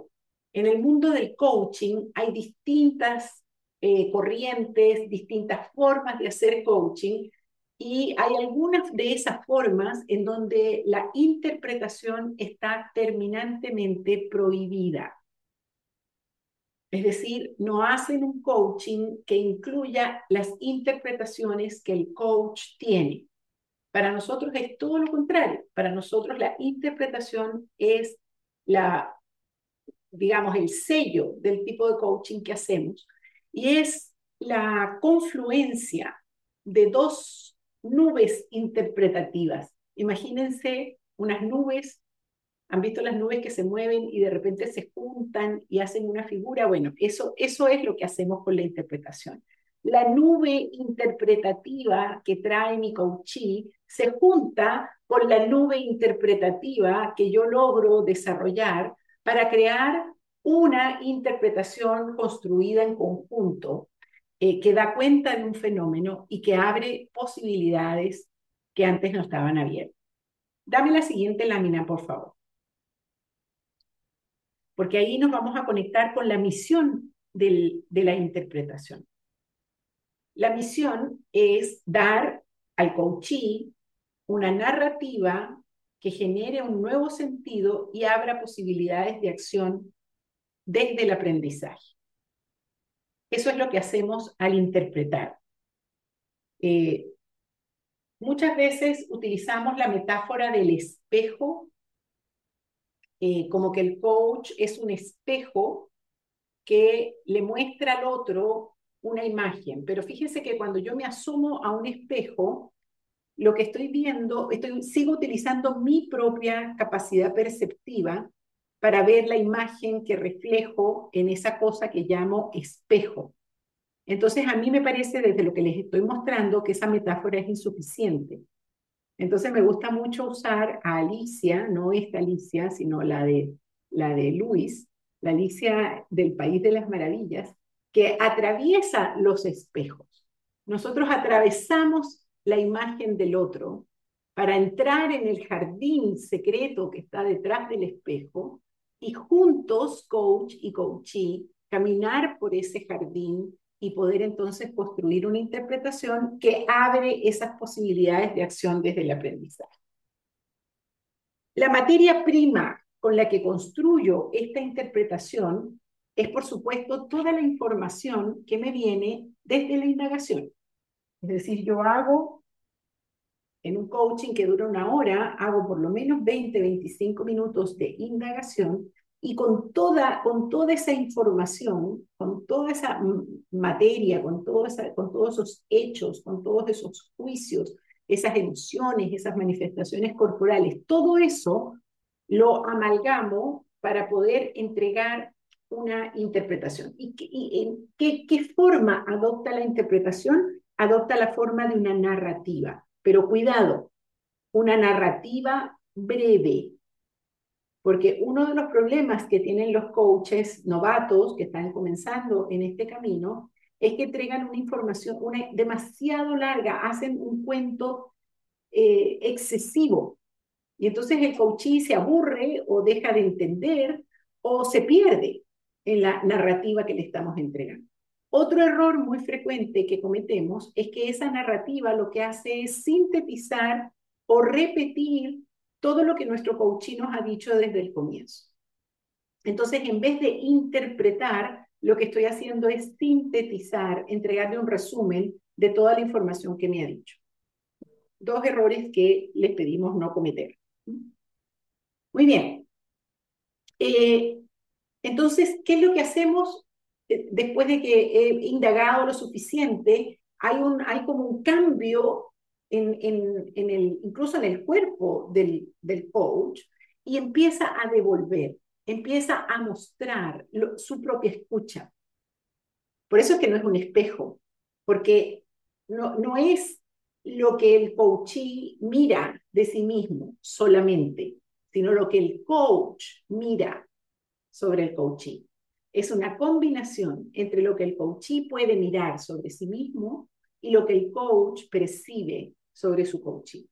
en el mundo del coaching hay distintas eh, corrientes, distintas formas de hacer coaching y hay algunas de esas formas en donde la interpretación está terminantemente prohibida. Es decir, no hacen un coaching que incluya las interpretaciones que el coach tiene. Para nosotros es todo lo contrario. Para nosotros la interpretación es la digamos, el sello del tipo de coaching que hacemos, y es la confluencia de dos nubes interpretativas. Imagínense unas nubes, han visto las nubes que se mueven y de repente se juntan y hacen una figura. Bueno, eso, eso es lo que hacemos con la interpretación. La nube interpretativa que trae mi coachee se junta con la nube interpretativa que yo logro desarrollar para crear una interpretación construida en conjunto eh, que da cuenta de un fenómeno y que abre posibilidades que antes no estaban abiertas. Dame la siguiente lámina, por favor. Porque ahí nos vamos a conectar con la misión de la interpretación. La misión es dar al coachee una narrativa que genere un nuevo sentido y abra posibilidades de acción desde el aprendizaje. Eso es lo que hacemos al interpretar. Eh, muchas veces utilizamos la metáfora del espejo, eh, como que el coach es un espejo que le muestra al otro una imagen. Pero fíjese que cuando yo me asumo a un espejo, lo que estoy viendo, estoy, sigo utilizando mi propia capacidad perceptiva para ver la imagen que reflejo en esa cosa que llamo espejo. Entonces, a mí me parece, desde lo que les estoy mostrando, que esa metáfora es insuficiente. Entonces, me gusta mucho usar a Alicia, no esta Alicia, sino la de, la de Luis, la Alicia del País de las Maravillas, que atraviesa los espejos. Nosotros atravesamos la imagen del otro para entrar en el jardín secreto que está detrás del espejo y juntos, coach y coachee, caminar por ese jardín y poder entonces construir una interpretación que abre esas posibilidades de acción desde el aprendizaje. La materia prima con la que construyo esta interpretación es, por supuesto, toda la información que me viene desde la indagación. Es decir, yo hago en un coaching que dura una hora, hago por lo menos 20, 25 minutos de indagación y con toda, con toda esa información, con toda esa materia, con, todo esa, con todos esos hechos, con todos esos juicios, esas emociones, esas manifestaciones corporales, todo eso lo amalgamo para poder entregar una interpretación. ¿Y, y en qué, qué forma adopta la interpretación? Adopta la forma de una narrativa. Pero cuidado, una narrativa breve, porque uno de los problemas que tienen los coaches novatos que están comenzando en este camino es que entregan una información demasiado larga, hacen un cuento eh, excesivo. Y entonces el coachee se aburre o deja de entender o se pierde en la narrativa que le estamos entregando. Otro error muy frecuente que cometemos es que esa narrativa lo que hace es sintetizar o repetir todo lo que nuestro coaching nos ha dicho desde el comienzo. Entonces, en vez de interpretar, lo que estoy haciendo es sintetizar, entregarle un resumen de toda la información que me ha dicho. Dos errores que les pedimos no cometer. Muy bien. Eh, entonces, ¿qué es lo que hacemos después de que he indagado lo suficiente? Hay, un, hay como un cambio en, en, el, incluso en el cuerpo del, del coach y empieza a devolver, empieza a mostrar su propia escucha. Por eso es que no es un espejo, porque no, no es lo que el coachee mira de sí mismo solamente, sino lo que el coach mira sobre el coachee. Es una combinación entre lo que el coachee puede mirar sobre sí mismo y lo que el coach percibe sobre su coaching.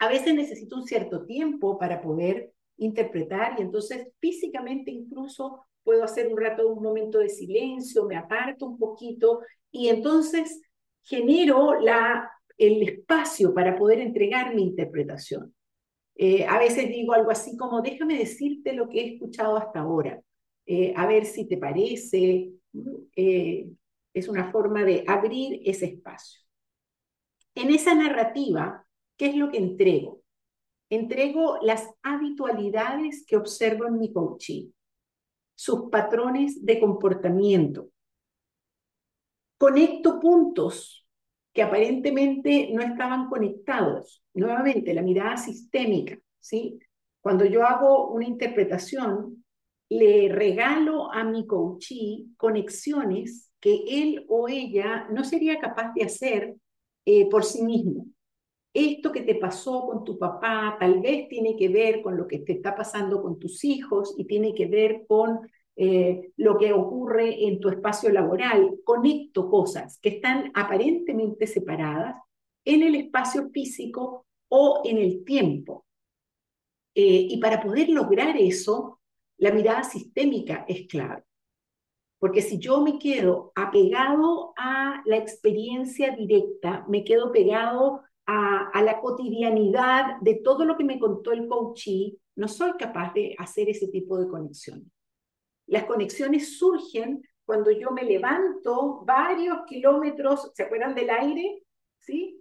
A veces necesito un cierto tiempo para poder interpretar y entonces físicamente incluso puedo hacer un rato, un momento de silencio, me aparto un poquito y entonces genero la, el espacio para poder entregar mi interpretación. Eh, a veces digo algo así como, déjame decirte lo que he escuchado hasta ahora, eh, a ver si te parece. Eh, es una forma de abrir ese espacio. En esa narrativa, ¿qué es lo que entrego? Entrego las habitualidades que observo en mi coaching, sus patrones de comportamiento. Conecto puntos que aparentemente no estaban conectados. Nuevamente, la mirada sistémica, ¿sí? Cuando yo hago una interpretación, le regalo a mi coachee conexiones que él o ella no sería capaz de hacer eh, por sí mismo. Esto que te pasó con tu papá tal vez tiene que ver con lo que te está pasando con tus hijos y tiene que ver con eh, lo que ocurre en tu espacio laboral. Conecto cosas que están aparentemente separadas en el espacio físico o en el tiempo. Eh, y para poder lograr eso, la mirada sistémica es clave. Porque si yo me quedo apegado a la experiencia directa, me quedo pegado a, la cotidianidad de todo lo que me contó el coachee, no soy capaz de hacer ese tipo de conexión. Las conexiones surgen cuando yo me levanto varios kilómetros, ¿se acuerdan del aire? ¿Sí?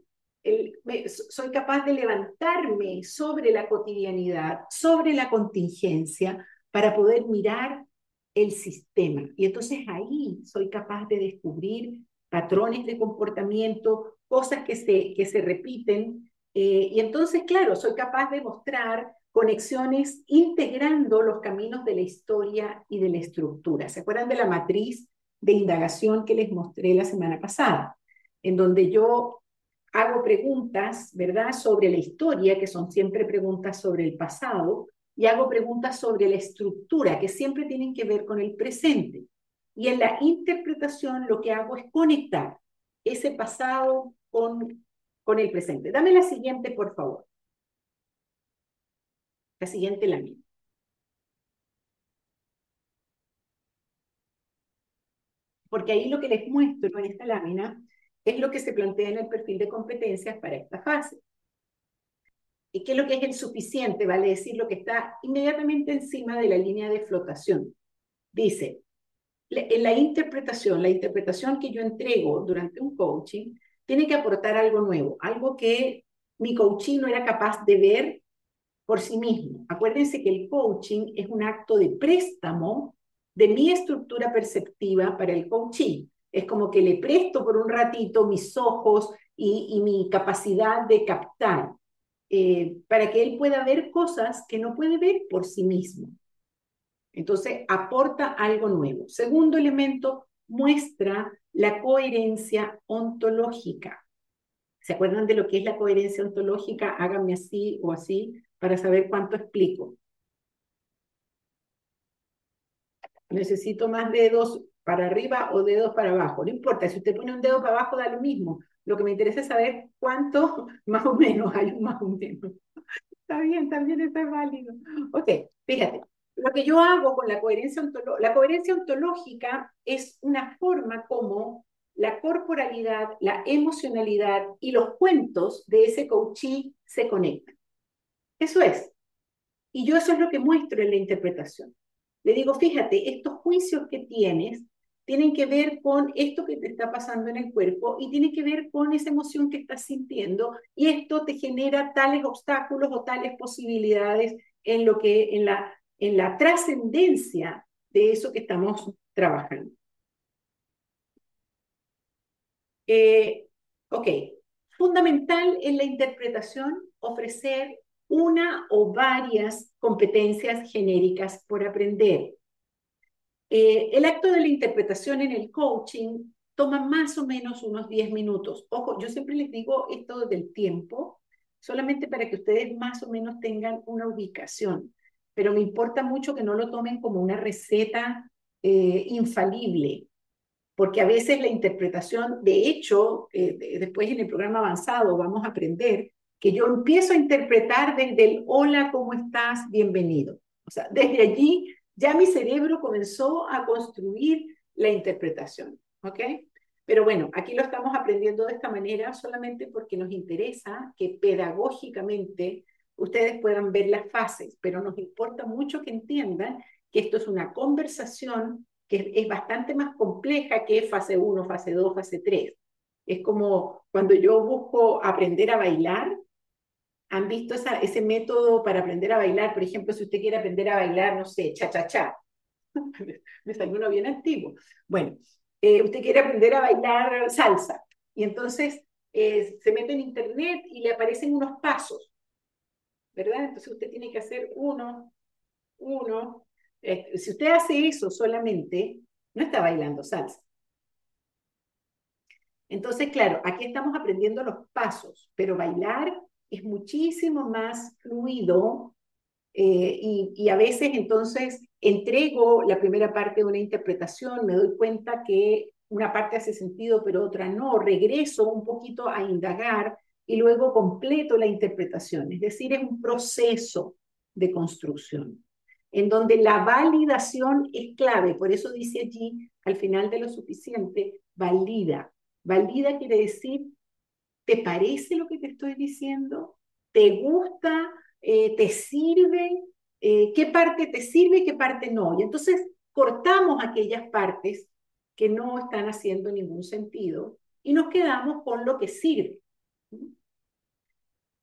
soy capaz de levantarme sobre la cotidianidad, sobre la contingencia, para poder mirar el sistema. Y entonces ahí soy capaz de descubrir patrones de comportamiento, cosas que se, que se repiten. Eh, y entonces, claro, soy capaz de mostrar conexiones integrando los caminos de la historia y de la estructura. ¿Se acuerdan de la matriz de indagación que les mostré la semana pasada? En donde yo hago preguntas, ¿verdad?, sobre la historia, que son siempre preguntas sobre el pasado, y hago preguntas sobre la estructura, que siempre tienen que ver con el presente. Y en la interpretación lo que hago es conectar ese pasado con, con el presente. Dame la siguiente, por favor. La siguiente lámina. Porque ahí lo que les muestro en esta lámina es lo que se plantea en el perfil de competencias para esta fase. ¿Y qué es lo que es el suficiente? Vale decir lo que está inmediatamente encima de la línea de flotación. Dice, en la interpretación, la interpretación que yo entrego durante un coaching, tiene que aportar algo nuevo, algo que mi coaching no era capaz de ver por sí mismo. Acuérdense que el coaching es un acto de préstamo de mi estructura perceptiva para el coaching. Es como que le presto por un ratito mis ojos y mi capacidad de captar. Eh, para que él pueda ver cosas que no puede ver por sí mismo. Entonces, aporta algo nuevo. Segundo elemento, muestra la coherencia ontológica. ¿Se acuerdan de lo que es la coherencia ontológica? Háganme así o así para saber cuánto explico. Necesito más dedos para arriba o dedos para abajo. No importa, si usted pone un dedo para abajo da lo mismo. Lo que me interesa es saber cuánto más o menos hay más o menos. Está bien, también está válido. Ok, fíjate, lo que yo hago con la coherencia ontológica, la coherencia ontológica es una forma como la corporalidad, la emocionalidad y los cuentos de ese coachí se conectan. Eso es. Y yo eso es lo que muestro en la interpretación. Le digo, fíjate, estos juicios que tienes tienen que ver con esto que te está pasando en el cuerpo y tiene que ver con esa emoción que estás sintiendo y esto te genera tales obstáculos o tales posibilidades en lo que en la en la trascendencia de eso que estamos trabajando. Eh, ok, fundamental en la interpretación ofrecer una o varias competencias genéricas por aprender. Eh, el acto de la interpretación en el coaching toma más o menos unos 10 minutos. Ojo, yo siempre les digo esto del tiempo, solamente para que ustedes más o menos tengan una ubicación, pero me importa mucho que no lo tomen como una receta eh, infalible, porque a veces la interpretación, de hecho, eh, después en el programa avanzado vamos a aprender que yo empiezo a interpretar desde el hola, ¿cómo estás? Bienvenido. O sea, desde allí ya mi cerebro comenzó a construir la interpretación, ¿ok? Pero bueno, aquí lo estamos aprendiendo de esta manera solamente porque nos interesa que pedagógicamente ustedes puedan ver las fases, pero nos importa mucho que entiendan que esto es una conversación que es bastante más compleja que fase 1, fase 2, fase 3. Es como cuando yo busco aprender a bailar, han visto ese método para aprender a bailar. Por ejemplo, si usted quiere aprender a bailar, no sé, cha-cha-cha. Me salió uno bien antiguo. Bueno, eh, usted quiere aprender a bailar salsa. Y entonces eh, se mete en internet y le aparecen unos pasos. ¿Verdad? Entonces usted tiene que hacer uno, uno. Eh, si usted hace eso solamente, no está bailando salsa. Entonces, claro, aquí estamos aprendiendo los pasos, pero bailar es muchísimo más fluido eh, y, a veces entonces entrego la primera parte de una interpretación, me doy cuenta que una parte hace sentido pero otra no, regreso un poquito a indagar y luego completo la interpretación. Es decir, es un proceso de construcción en donde la validación es clave. Por eso dice allí, al final de lo suficiente, valida. Valida quiere decir ¿Te parece lo que te estoy diciendo? ¿Te gusta? Eh, ¿Te sirve? Eh, ¿Qué parte te sirve y qué parte no? Y entonces cortamos aquellas partes que no están haciendo ningún sentido y nos quedamos con lo que sirve.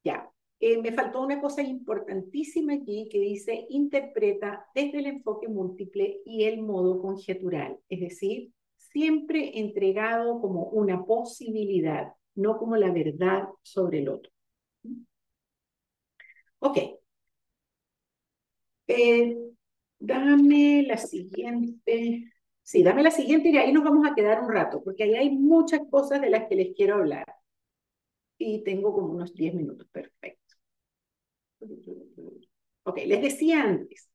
Ya, eh, me faltó una cosa importantísima aquí que dice interpreta desde el enfoque múltiple y el modo conjetural, es decir, siempre entregado como una posibilidad, no como la verdad sobre el otro. Ok. Eh, dame la siguiente. Sí, dame la siguiente y ahí nos vamos a quedar un rato, porque ahí hay muchas cosas de las que les quiero hablar. Y tengo como unos 10 minutos, perfecto. Ok, les decía antes,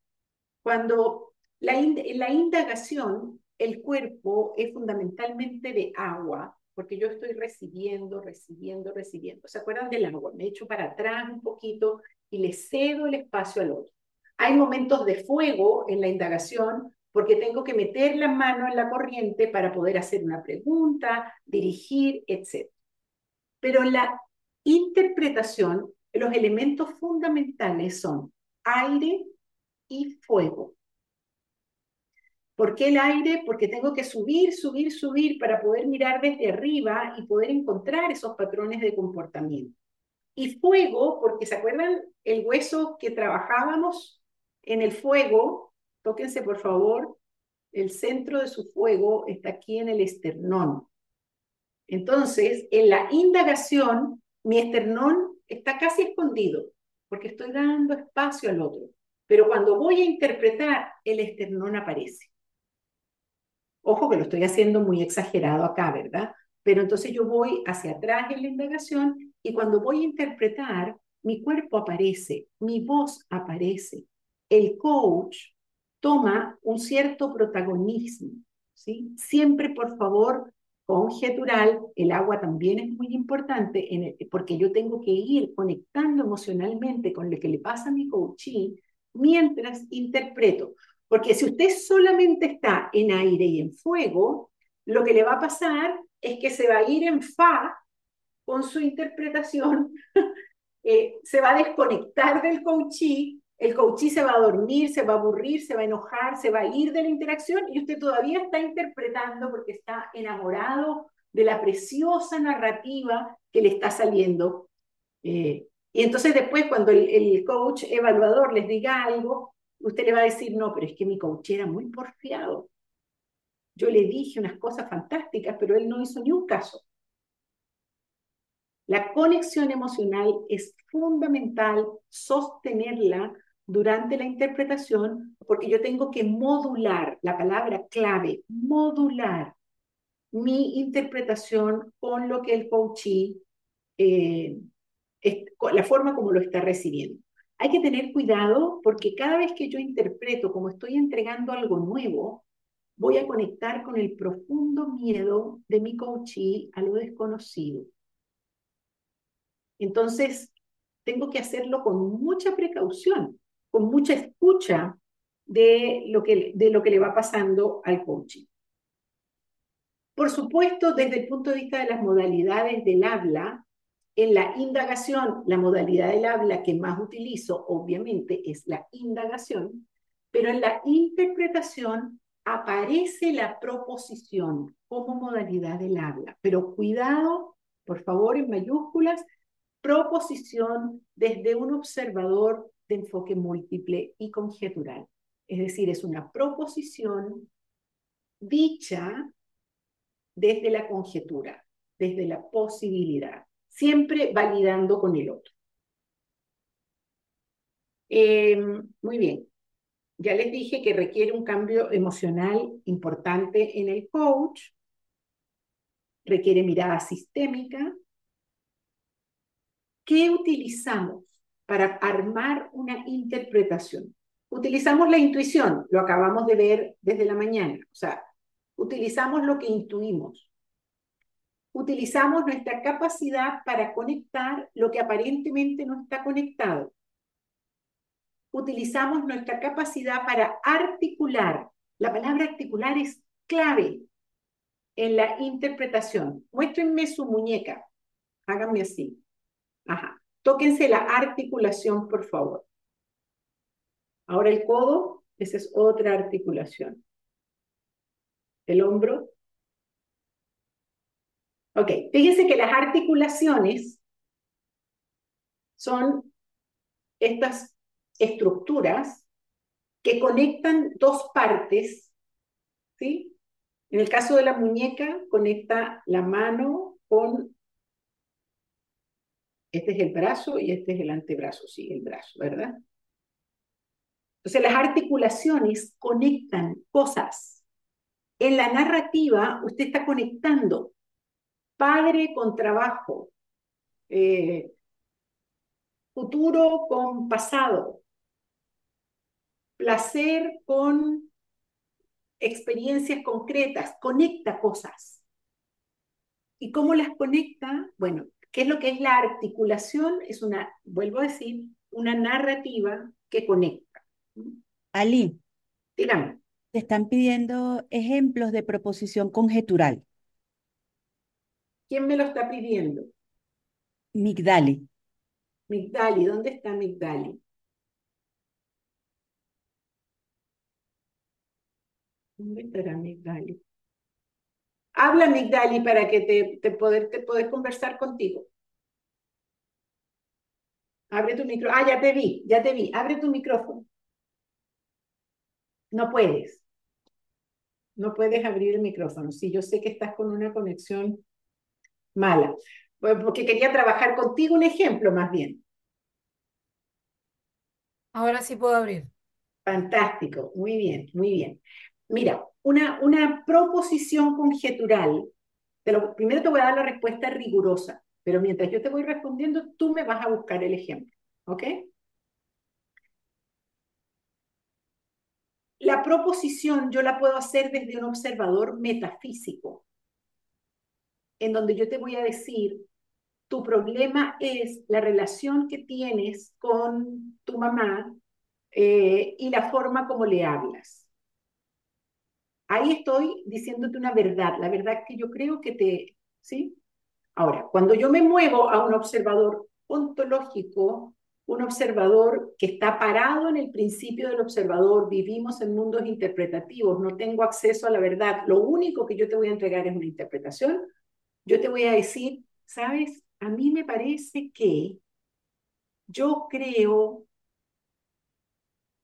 cuando la, la indagación, el cuerpo es fundamentalmente de agua, porque yo estoy recibiendo, recibiendo, recibiendo. ¿Se acuerdan del agua? Me echo para atrás un poquito y le cedo el espacio al otro. Hay momentos de fuego en la indagación porque tengo que meter la mano en la corriente para poder hacer una pregunta, dirigir, etc. Pero la interpretación, los elementos fundamentales son aire y fuego. ¿Por qué el aire? Porque tengo que subir, subir, subir para poder mirar desde arriba y poder encontrar esos patrones de comportamiento. Y fuego, porque ¿se acuerdan el hueso que trabajábamos en el fuego? Tóquense por favor, el centro de su fuego está aquí en el esternón. Entonces, en la indagación, mi esternón está casi escondido, porque estoy dando espacio al otro. Pero cuando voy a interpretar, el esternón aparece. Ojo que lo estoy haciendo muy exagerado acá, ¿verdad? Pero entonces yo voy hacia atrás en la indagación y cuando voy a interpretar, mi cuerpo aparece, mi voz aparece. El coach toma un cierto protagonismo, ¿sí? Siempre, por favor, conjetural, el agua también es muy importante en porque yo tengo que ir conectando emocionalmente con lo que le pasa a mi coaching mientras interpreto. Porque si usted solamente está en aire y en fuego, lo que le va a pasar es que se va a ir en fa con su interpretación, eh, se va a desconectar del coachí, el coachí se va a dormir, se va a aburrir, se va a enojar, se va a ir de la interacción y usted todavía está interpretando porque está enamorado de la preciosa narrativa que le está saliendo. Eh, y entonces después cuando el, el coach evaluador les diga algo, usted le va a decir, no, pero es que mi coach era muy porfiado. Yo le dije unas cosas fantásticas, pero él no hizo ni un caso. La conexión emocional es fundamental sostenerla durante la interpretación porque yo tengo que modular, la palabra clave, modular mi interpretación con lo que el coachee, eh, la forma como lo está recibiendo. Hay que tener cuidado porque cada vez que yo interpreto como estoy entregando algo nuevo, voy a conectar con el profundo miedo de mi coachee a lo desconocido. Entonces, tengo que hacerlo con mucha precaución, con mucha escucha de lo que, de lo que le va pasando al coaching. Por supuesto, desde el punto de vista de las modalidades del habla, en la indagación, la modalidad del habla que más utilizo, obviamente, es la indagación, pero en la interpretación aparece la proposición como modalidad del habla. Pero cuidado, por favor, en mayúsculas, proposición desde un observador de enfoque múltiple y conjetural. Es decir, es una proposición dicha desde la conjetura, desde la posibilidad, siempre validando con el otro. Em, muy bien, ya les dije que requiere un cambio emocional importante en el coach, requiere mirada sistémica, ¿Qué utilizamos para armar una interpretación? Utilizamos la intuición, lo acabamos de ver desde la mañana, o sea, utilizamos lo que intuimos. Utilizamos nuestra capacidad para conectar lo que aparentemente no está conectado. Utilizamos nuestra capacidad para articular. La palabra articular es clave en la interpretación. Muéstrenme su muñeca. Háganme así. Ajá. Tóquense la articulación, por favor. Ahora el codo, esa es otra articulación. el hombro. Ok, fíjense que las articulaciones son estas estructuras que conectan dos partes, ¿sí? En el caso de la muñeca, conecta la mano con, este es el brazo y este es el antebrazo, sí, el brazo, ¿verdad? Entonces las articulaciones conectan cosas. En la narrativa usted está conectando padre con trabajo, eh, futuro con pasado, placer con experiencias concretas, conecta cosas. ¿Y cómo las conecta? Bueno, ¿qué es lo que es la articulación? Es una, vuelvo a decir, una narrativa que conecta. Ali, Dígame. te están pidiendo ejemplos de proposición conjetural. ¿Quién me lo está pidiendo? Migdali. Migdali, ¿dónde está Migdali? ¿Dónde estará Migdali? Habla Migdali para que te, te poder, te poder conversar contigo. Abre tu micrófono. Ah, ya te vi, ya te vi. Abre tu micrófono. No puedes. No puedes abrir el micrófono. Sí, yo sé que estás con una conexión mala. Pues porque quería trabajar contigo un ejemplo más bien. Ahora sí puedo abrir. Fantástico, muy bien, muy bien. Mira, una, una proposición conjetural, te lo, primero te voy a dar la respuesta rigurosa, pero mientras yo te voy respondiendo, tú me vas a buscar el ejemplo, ¿ok? La proposición yo la puedo hacer desde un observador metafísico, en donde yo te voy a decir, tu problema es la relación que tienes con tu mamá eh, y la forma como le hablas. Ahí estoy diciéndote una verdad, la verdad que yo creo que te, ¿sí? Ahora, cuando yo me muevo a un observador ontológico, un observador que está parado en el principio del observador, vivimos en mundos interpretativos, no tengo acceso a la verdad, lo único que yo te voy a entregar es una interpretación, yo te voy a decir, ¿sabes? A mí me parece que yo creo,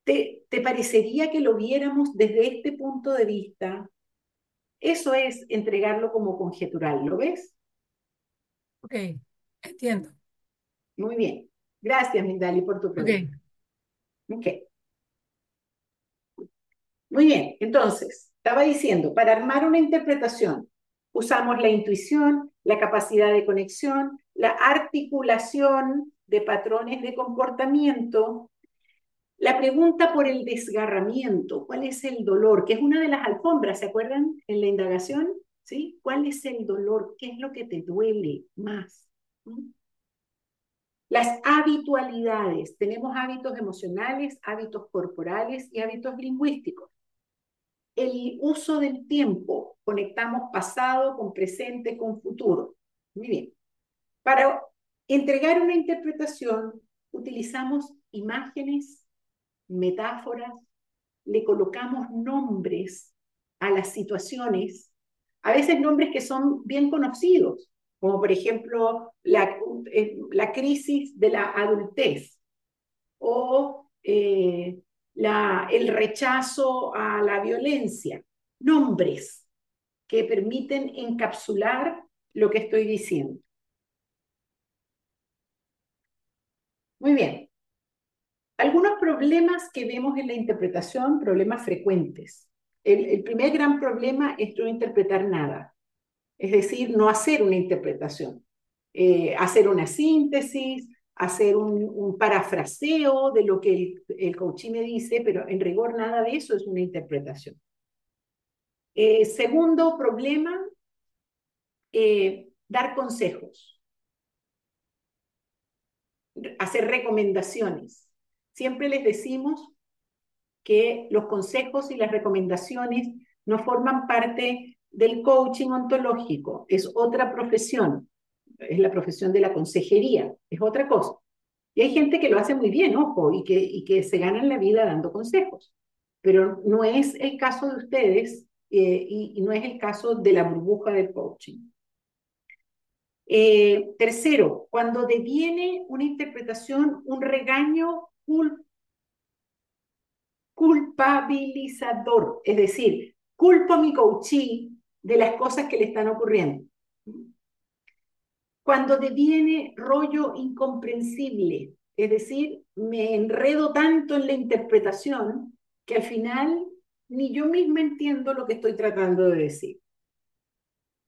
te, te parecería que lo viéramos desde este punto de vista. Eso es entregarlo como conjetural, ¿lo ves? Ok, entiendo. Muy bien. Gracias, Migdali, por tu pregunta. Ok. Ok. Muy bien, entonces, estaba diciendo, para armar una interpretación, usamos la intuición, la capacidad de conexión, la articulación de patrones de comportamiento, la pregunta por el desgarramiento, ¿cuál es el dolor? Que es una de las alfombras, ¿se acuerdan en la indagación? ¿Sí? ¿Cuál es el dolor? ¿Qué es lo que te duele más? ¿Mm? Las habitualidades, tenemos hábitos emocionales, hábitos corporales y hábitos lingüísticos. El uso del tiempo, conectamos pasado con presente, con futuro. Muy bien. Para entregar una interpretación, utilizamos imágenes, metáforas, le colocamos nombres a las situaciones, a veces nombres que son bien conocidos, como por ejemplo la, eh, la crisis de la adultez o eh, la, el rechazo a la violencia, nombres que permiten encapsular lo que estoy diciendo. Muy bien. Algunos problemas que vemos en la interpretación, problemas frecuentes. El, primer gran problema es no interpretar nada es decir, no hacer una interpretación, eh, hacer una síntesis, hacer un, parafraseo de lo que el, el me dice, pero en rigor nada de eso es una interpretación. Eh, segundo problema, eh, dar consejos, hacer recomendaciones. Siempre les decimos que los consejos y las recomendaciones no forman parte del coaching ontológico, es otra profesión, es la profesión de la consejería, es otra cosa. Y hay gente que lo hace muy bien, ojo, y que, y que se ganan la vida dando consejos. Pero no es el caso de ustedes eh, y, no es el caso de la burbuja del coaching. Eh, tercero, cuando deviene una interpretación un regaño cul- culpabilizador, es decir, culpo a mi coachee de las cosas que le están ocurriendo. Cuando deviene rollo incomprensible, es decir, me enredo tanto en la interpretación que al final ni yo misma entiendo lo que estoy tratando de decir.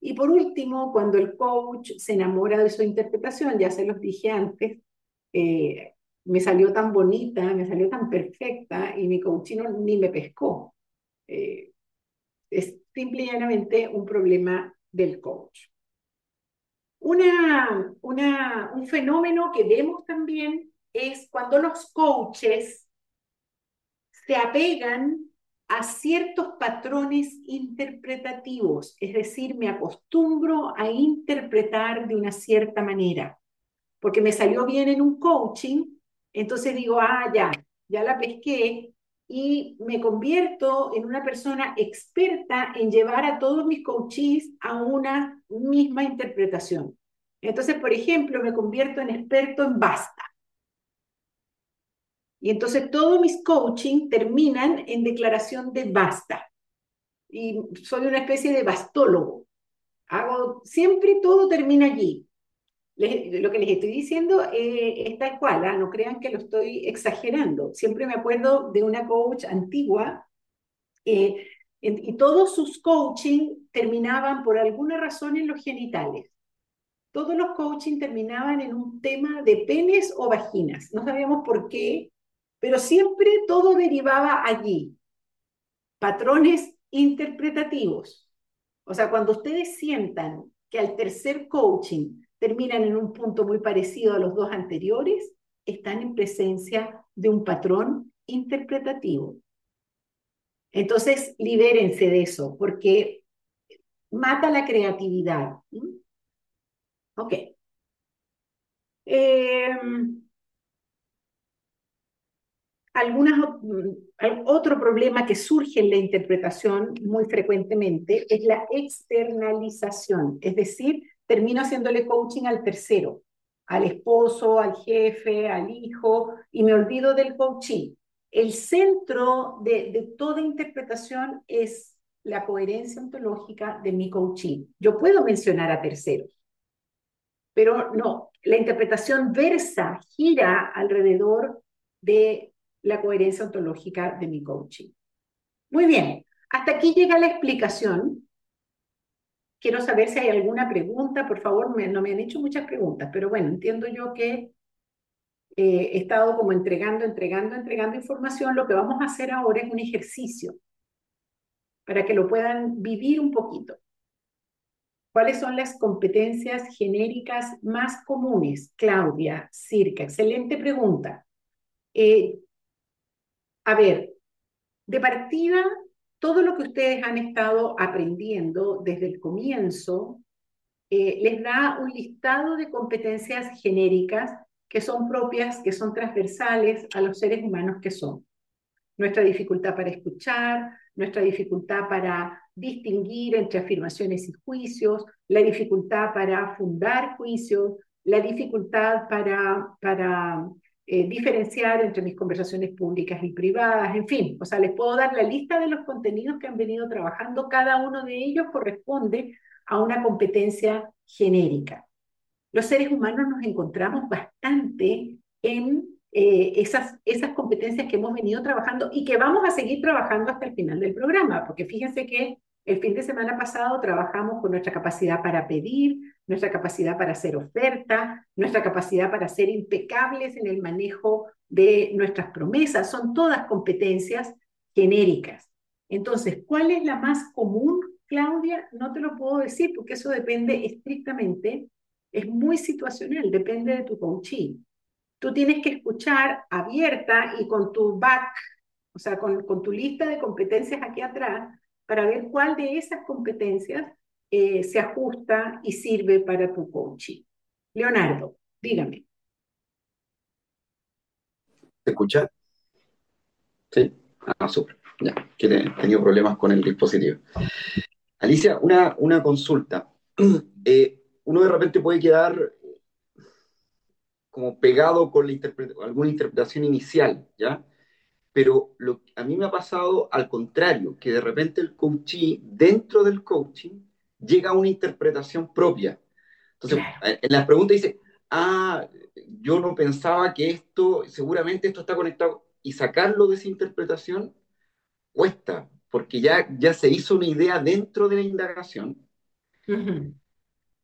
Y por último, cuando el coach se enamora de su interpretación, ya se los dije antes, eh, me salió tan bonita, me salió tan perfecta y mi coachino ni me pescó. Eh, es simple y llanamente un problema del coach. Una, una, un fenómeno que vemos también es cuando los coaches se apegan a ciertos patrones interpretativos, es decir, me acostumbro a interpretar de una cierta manera, porque me salió bien en un coaching, entonces digo, ah, ya, ya la pesqué y me convierto en una persona experta en llevar a todos mis coaches a una misma interpretación. Entonces, por ejemplo, me convierto en experto en basta. Y entonces todos mis coaching terminan en declaración de basta. Y soy una especie de bastólogo. Hago, siempre todo termina allí. Lo que les estoy diciendo eh, es tal cual, ¿ah? no crean que lo estoy exagerando. Siempre me acuerdo de una coach antigua eh, y todos sus coaching terminaban por alguna razón en los genitales. Todos los coaching terminaban en un tema de penes o vaginas. No sabíamos por qué, pero siempre todo derivaba allí. Patrones interpretativos. O sea, cuando ustedes sientan que al tercer coaching terminan en un punto muy parecido a los dos anteriores, están en presencia de un patrón interpretativo. Entonces, libérense de eso, porque mata la creatividad. ¿Mm? Ok. Eh, algunas, otro problema que surge en la interpretación muy frecuentemente es la externalización, es decir, termino haciéndole coaching al tercero, al esposo, al jefe, al hijo, y me olvido del coaching. El centro de, toda interpretación es la coherencia ontológica de mi coaching. Yo puedo mencionar a terceros, pero no, la interpretación versa, gira alrededor de la coherencia ontológica de mi coaching. Muy bien, hasta aquí llega la explicación. Quiero saber si hay alguna pregunta, por favor, no me han hecho muchas preguntas, pero bueno, entiendo yo que eh, he estado como entregando, entregando, entregando información. Lo que vamos a hacer ahora es un ejercicio para que lo puedan vivir un poquito. ¿Cuáles son las competencias genéricas más comunes? Claudia, Circa, excelente pregunta. Eh, a ver, de partida, todo lo que ustedes han estado aprendiendo desde el comienzo eh, les da un listado de competencias genéricas que son propias, que son transversales a los seres humanos que son. Nuestra dificultad para escuchar, nuestra dificultad para distinguir entre afirmaciones y juicios, la dificultad para fundar juicios, la dificultad para, para eh, diferenciar entre mis conversaciones públicas y privadas, en fin, o sea, les puedo dar la lista de los contenidos que han venido trabajando, cada uno de ellos corresponde a una competencia genérica. Los seres humanos nos encontramos bastante en eh, esas, esas competencias que hemos venido trabajando y que vamos a seguir trabajando hasta el final del programa, porque fíjense que el fin de semana pasado trabajamos con nuestra capacidad para pedir, nuestra capacidad para hacer oferta, nuestra capacidad para ser impecables en el manejo de nuestras promesas. Son todas competencias genéricas. Entonces, ¿cuál es la más común, Claudia? No te lo puedo decir porque eso depende estrictamente, es muy situacional, depende de tu coaching. Tú tienes que escuchar abierta y con tu back, o sea, con, con tu lista de competencias aquí atrás, para ver cuál de esas competencias eh, se ajusta y sirve para tu coaching. Leonardo, dígame. ¿Se escucha? Sí, ah, súper. Ya, que he tenido problemas con el dispositivo. Alicia, una, una consulta. Eh, uno de repente puede quedar como pegado con la interpre- alguna interpretación inicial, ¿ya? Pero lo, a mí me ha pasado al contrario, que de repente el coachee, dentro del coaching, llega a una interpretación propia. Entonces, Claro. en la pregunta dice, ah, yo no pensaba que esto, seguramente esto está conectado, y sacarlo de esa interpretación cuesta, porque ya, ya se hizo una idea dentro de la indagación,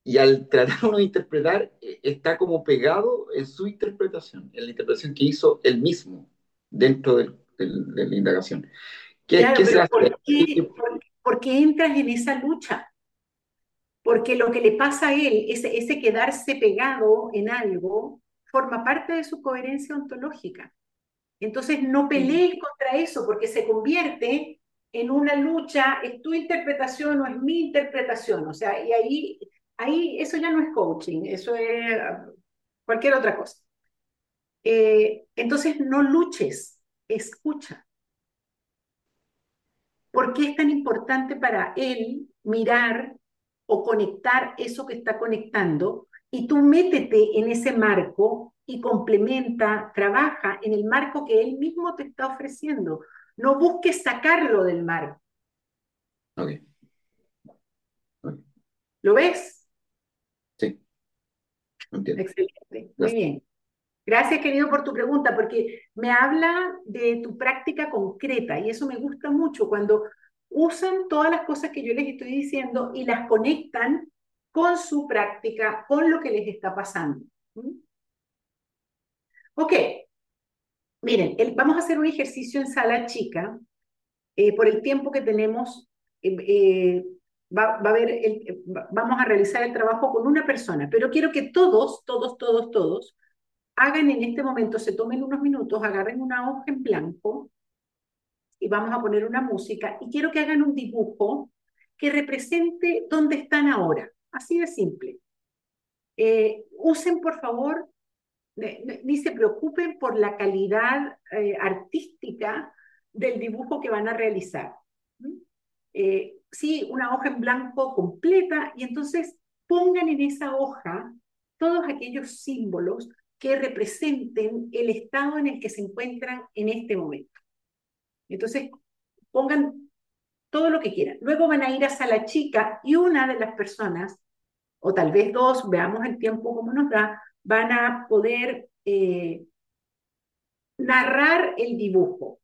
y al tratar uno de interpretar, eh, está como pegado en su interpretación, en la interpretación que hizo él mismo dentro del- del- de la indagación. ¿Qué, Claro, qué se hace? ¿por qué, por, por qué entras en esa lucha? Porque lo que le pasa a él, ese, ese quedarse pegado en algo, forma parte de su coherencia ontológica. Entonces no pelees contra eso porque se convierte en una lucha, es tu interpretación o es mi interpretación. O sea, y ahí, ahí eso ya no es coaching, eso es ah, cualquier otra cosa. Eh, entonces no luches, escucha. ¿Por qué es tan importante para él mirar o conectar eso que está conectando? Y tú métete en ese marco y complementa, trabaja en el marco que él mismo te está ofreciendo. No busques sacarlo del marco. Ok, ok, ¿Lo ves? sí, entiendo. Excelente. Muy bien. Gracias, querido, por tu pregunta, porque me habla de tu práctica concreta y eso me gusta mucho cuando usan todas las cosas que yo les estoy diciendo y las conectan con su práctica, con lo que les está pasando. ¿Mm? Ok, miren, vamos a hacer un ejercicio en sala chica. Eh, por el tiempo que tenemos, eh, eh, va, va a haber el- eh, va- vamos a realizar el trabajo con una persona, pero quiero que todos, todos, todos, todos hagan en este momento, se tomen unos minutos, agarren una hoja en blanco y vamos a poner una música y quiero que hagan un dibujo que represente dónde están ahora. Así de simple. Eh, usen, por favor, ni se preocupen por la calidad eh, artística del dibujo que van a realizar. ¿Mm? Eh, sí, una hoja en blanco completa y entonces pongan en esa hoja todos aquellos símbolos que representen el estado en el que se encuentran en este momento. Entonces, pongan todo lo que quieran. Luego van a ir a sala chica y una de las personas, o tal vez dos, veamos el tiempo como nos da, van a poder eh, narrar el dibujo.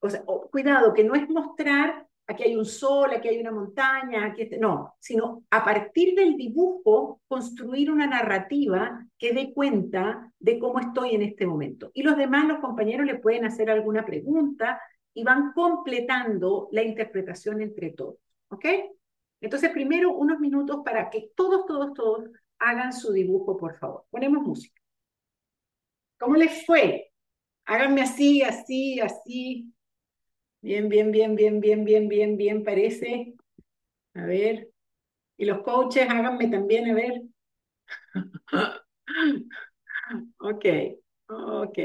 O sea, cuidado, que no es mostrar aquí hay un sol, aquí hay una montaña, aquí este- no, sino a partir del dibujo construir una narrativa que dé cuenta de cómo estoy en este momento. Y los demás, los compañeros, le pueden hacer alguna pregunta y van completando la interpretación entre todos. ¿Ok? Entonces, primero unos minutos para que todos, todos, todos hagan su dibujo, por favor. Ponemos música. ¿Cómo les fue? Háganme así, así, así. Bien, bien, bien, bien, bien, bien, bien, bien, parece. A ver. Y los coaches, háganme también, a ver. Ok, ok.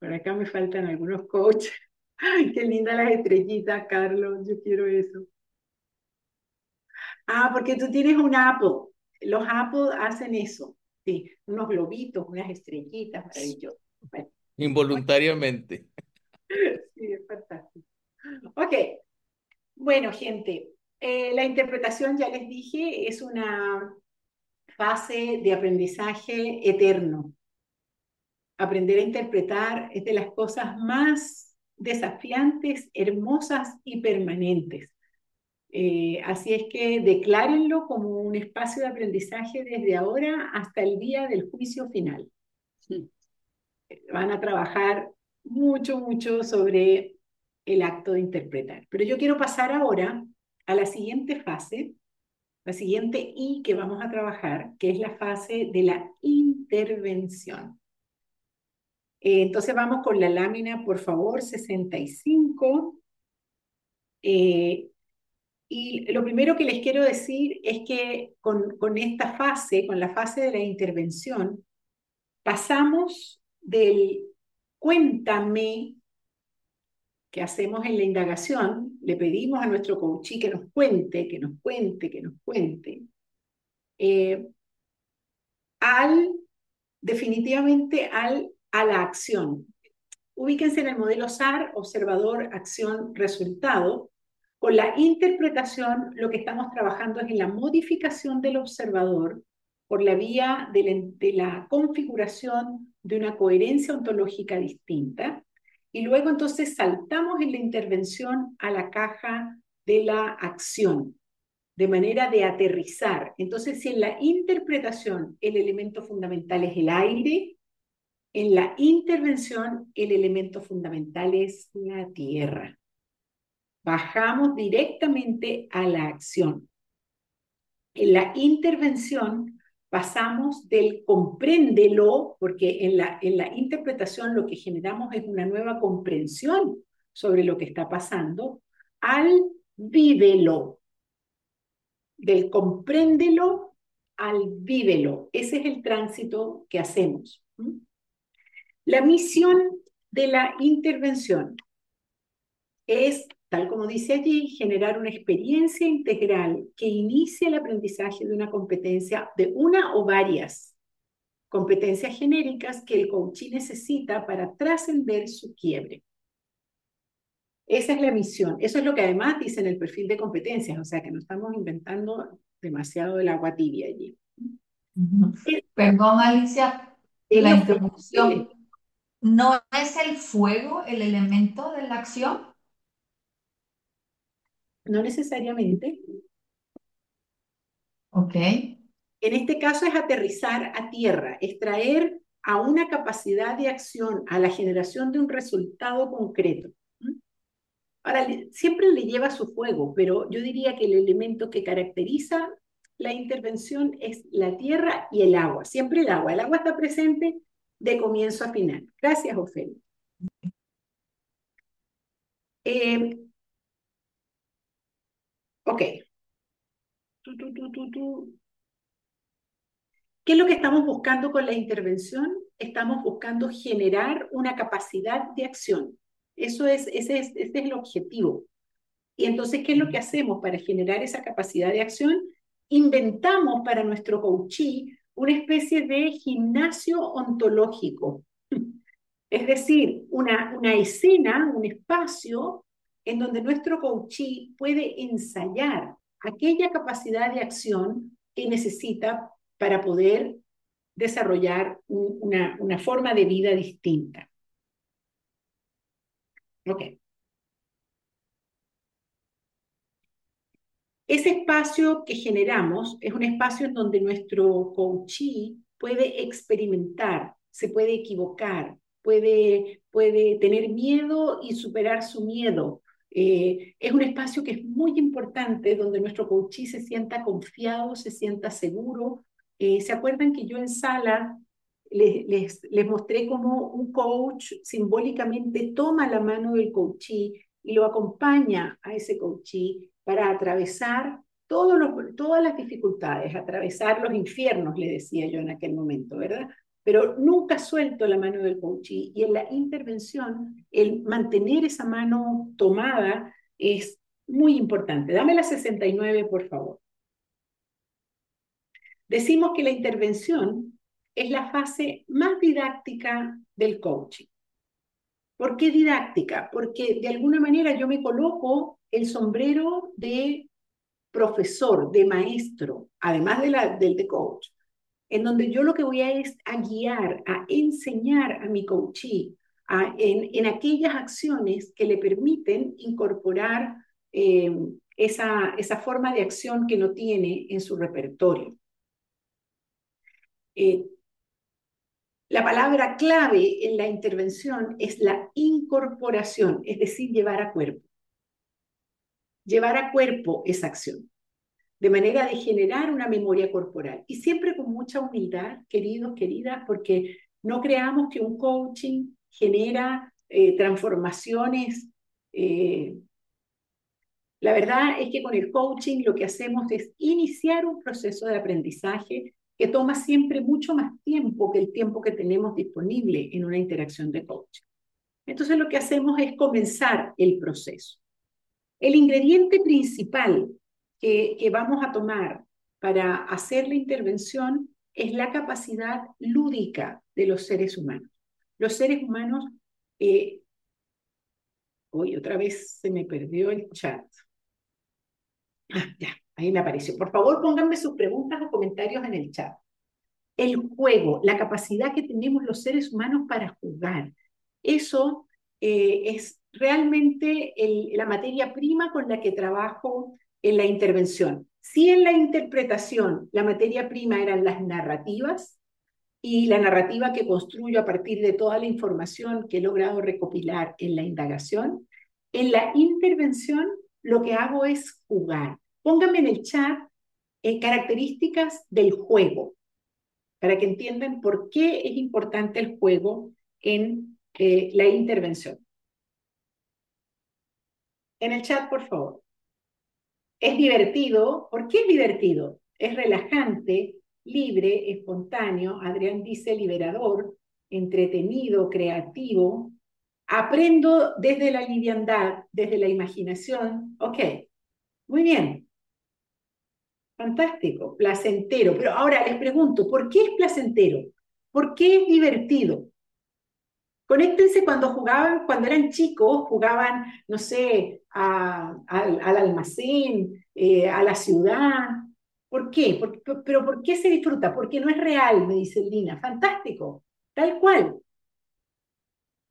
Por acá me faltan algunos coaches. Qué lindas las estrellitas, Carlos. Yo quiero eso. Ah, porque tú tienes un Apple. Los Apple hacen eso. Sí, unos globitos, unas estrellitas, maravilloso. Bueno, Involuntariamente. sí, es fantástico. Ok, bueno, gente, eh, la interpretación, ya les dije, es una fase de aprendizaje eterno. Aprender a interpretar es de las cosas más desafiantes, hermosas y permanentes. Eh, así es que declárenlo como un espacio de aprendizaje desde ahora hasta el día del juicio final. Van a trabajar mucho, mucho sobre el acto de interpretar. Pero yo quiero pasar ahora a la siguiente fase, la siguiente I que vamos a trabajar, que es la fase de la intervención. Eh, entonces vamos con la lámina, por favor, 65. Eh, y lo primero que les quiero decir es que con, esta fase, con la fase de la intervención, pasamos del cuéntame que hacemos en la indagación, le pedimos a nuestro coachí que nos cuente, que nos cuente, que nos cuente, eh, al, definitivamente al, a la acción. Ubíquense en el modelo SAR, observador, acción, resultado. Con la interpretación, lo que estamos trabajando es en la modificación del observador por la vía de la, configuración de una coherencia ontológica distinta. Y luego entonces saltamos en la intervención a la caja de la acción, de manera de aterrizar. Entonces, si en la interpretación el elemento fundamental es el aire, en la intervención el elemento fundamental es la tierra. Bajamos directamente a la acción. En la intervención pasamos del compréndelo, porque en la, en la interpretación lo que generamos es una nueva comprensión sobre lo que está pasando, al vívelo. Del compréndelo al vívelo. Ese es el tránsito que hacemos. La misión de la intervención es tal como dice allí, generar una experiencia integral que inicie el aprendizaje de una competencia, de una o varias competencias genéricas que el coachí necesita para trascender su quiebre. Esa es la misión. Eso es lo que además dice en el perfil de competencias, o sea que no estamos inventando demasiado el agua tibia allí. Perdón, Alicia, la interrupción. ¿No es el fuego el elemento de la acción? No necesariamente. Ok. En este caso es aterrizar a tierra, es traer a una capacidad de acción, a la generación de un resultado concreto. Ahora, siempre le lleva su fuego, pero yo diría que el elemento que caracteriza la intervención es la tierra y el agua, siempre el agua. El agua está presente de comienzo a final. Gracias, Ofelia. Eh, Ok. ¿Qué es lo que estamos buscando con la intervención? Estamos buscando generar una capacidad de acción. Eso es, ese es, ese es el objetivo. Y entonces, ¿qué es lo que hacemos para generar esa capacidad de acción? Inventamos para nuestro coachí una especie de gimnasio ontológico. Es decir, una, una escena, un espacio en donde nuestro coachee puede ensayar aquella capacidad de acción que necesita para poder desarrollar una, una forma de vida distinta. Ok. Ese espacio que generamos es un espacio en donde nuestro coachee puede experimentar, se puede equivocar, puede, puede tener miedo y superar su miedo, eh, es un espacio que es muy importante donde nuestro coachí se sienta confiado, se sienta seguro. Eh, ¿Se acuerdan que yo en sala les, les, les, mostré cómo un coach simbólicamente toma la mano del coachí y lo acompaña a ese coachí para atravesar todas las dificultades, atravesar los infiernos, le decía yo en aquel momento, ¿verdad? pero nunca suelto la mano del coachí y en la intervención el mantener esa mano tomada es muy importante. Dame la 69, por favor. Decimos que la intervención es la fase más didáctica del coaching. ¿Por qué didáctica? Porque de alguna manera yo me coloco el sombrero de profesor, de maestro, además de la, del de coach en donde yo lo que voy a es a guiar, a enseñar a mi coachee en, en, aquellas acciones que le permiten incorporar eh, esa, esa forma de acción que no tiene en su repertorio. Eh, la palabra clave en la intervención es la incorporación, es decir, llevar a cuerpo. Llevar a cuerpo esa acción de manera de generar una memoria corporal. Y siempre con mucha humildad, queridos, queridas, porque no creamos que un coaching genera eh, transformaciones. Eh, la verdad es que con el coaching lo que hacemos es iniciar un proceso de aprendizaje que toma siempre mucho más tiempo que el tiempo que tenemos disponible en una interacción de coaching. Entonces lo que hacemos es comenzar el proceso. El ingrediente principal que, que vamos a tomar para hacer la intervención es la capacidad lúdica de los seres humanos. Los seres humanos, eh, hoy otra vez se me perdió el chat. Ah, ya, ahí me apareció. Por favor, pónganme sus preguntas o comentarios en el chat. El juego, la capacidad que tenemos los seres humanos para jugar, eso eh, es realmente la materia prima con la que trabajo en la intervención. Si en la interpretación la materia prima eran las narrativas y la narrativa que construyo a partir de toda la información que he logrado recopilar en la indagación, en la intervención lo que hago es jugar. Pónganme en el chat eh, características del juego para que entiendan por qué es importante el juego en eh, la intervención. En el chat, por favor. Es divertido. ¿Por qué es divertido? Es relajante, libre, espontáneo. Adrián dice liberador, entretenido, creativo. Aprendo desde la liviandad, desde la imaginación. Ok, muy bien. Fantástico, placentero. Pero ahora les pregunto, ¿por qué es placentero? ¿Por qué es divertido? Conéctense cuando jugaban, cuando eran chicos, jugaban, no sé, al almacén, eh, a la ciudad. ¿Por qué? ¿Pero por qué se disfruta? Porque no es real, me dice Lina. Fantástico, tal cual.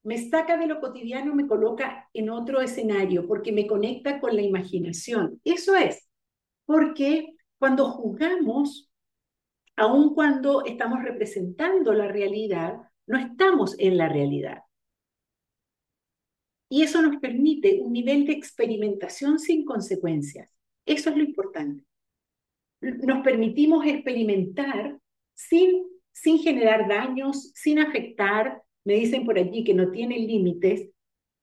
Me saca de lo cotidiano, me coloca en otro escenario, porque me conecta con la imaginación. Eso es, porque cuando jugamos, aun cuando estamos representando la realidad, no estamos en la realidad. Y eso nos permite un nivel de experimentación sin consecuencias. Eso es lo importante. Nos permitimos experimentar sin, sin generar daños, sin afectar. Me dicen por allí que no tiene límites.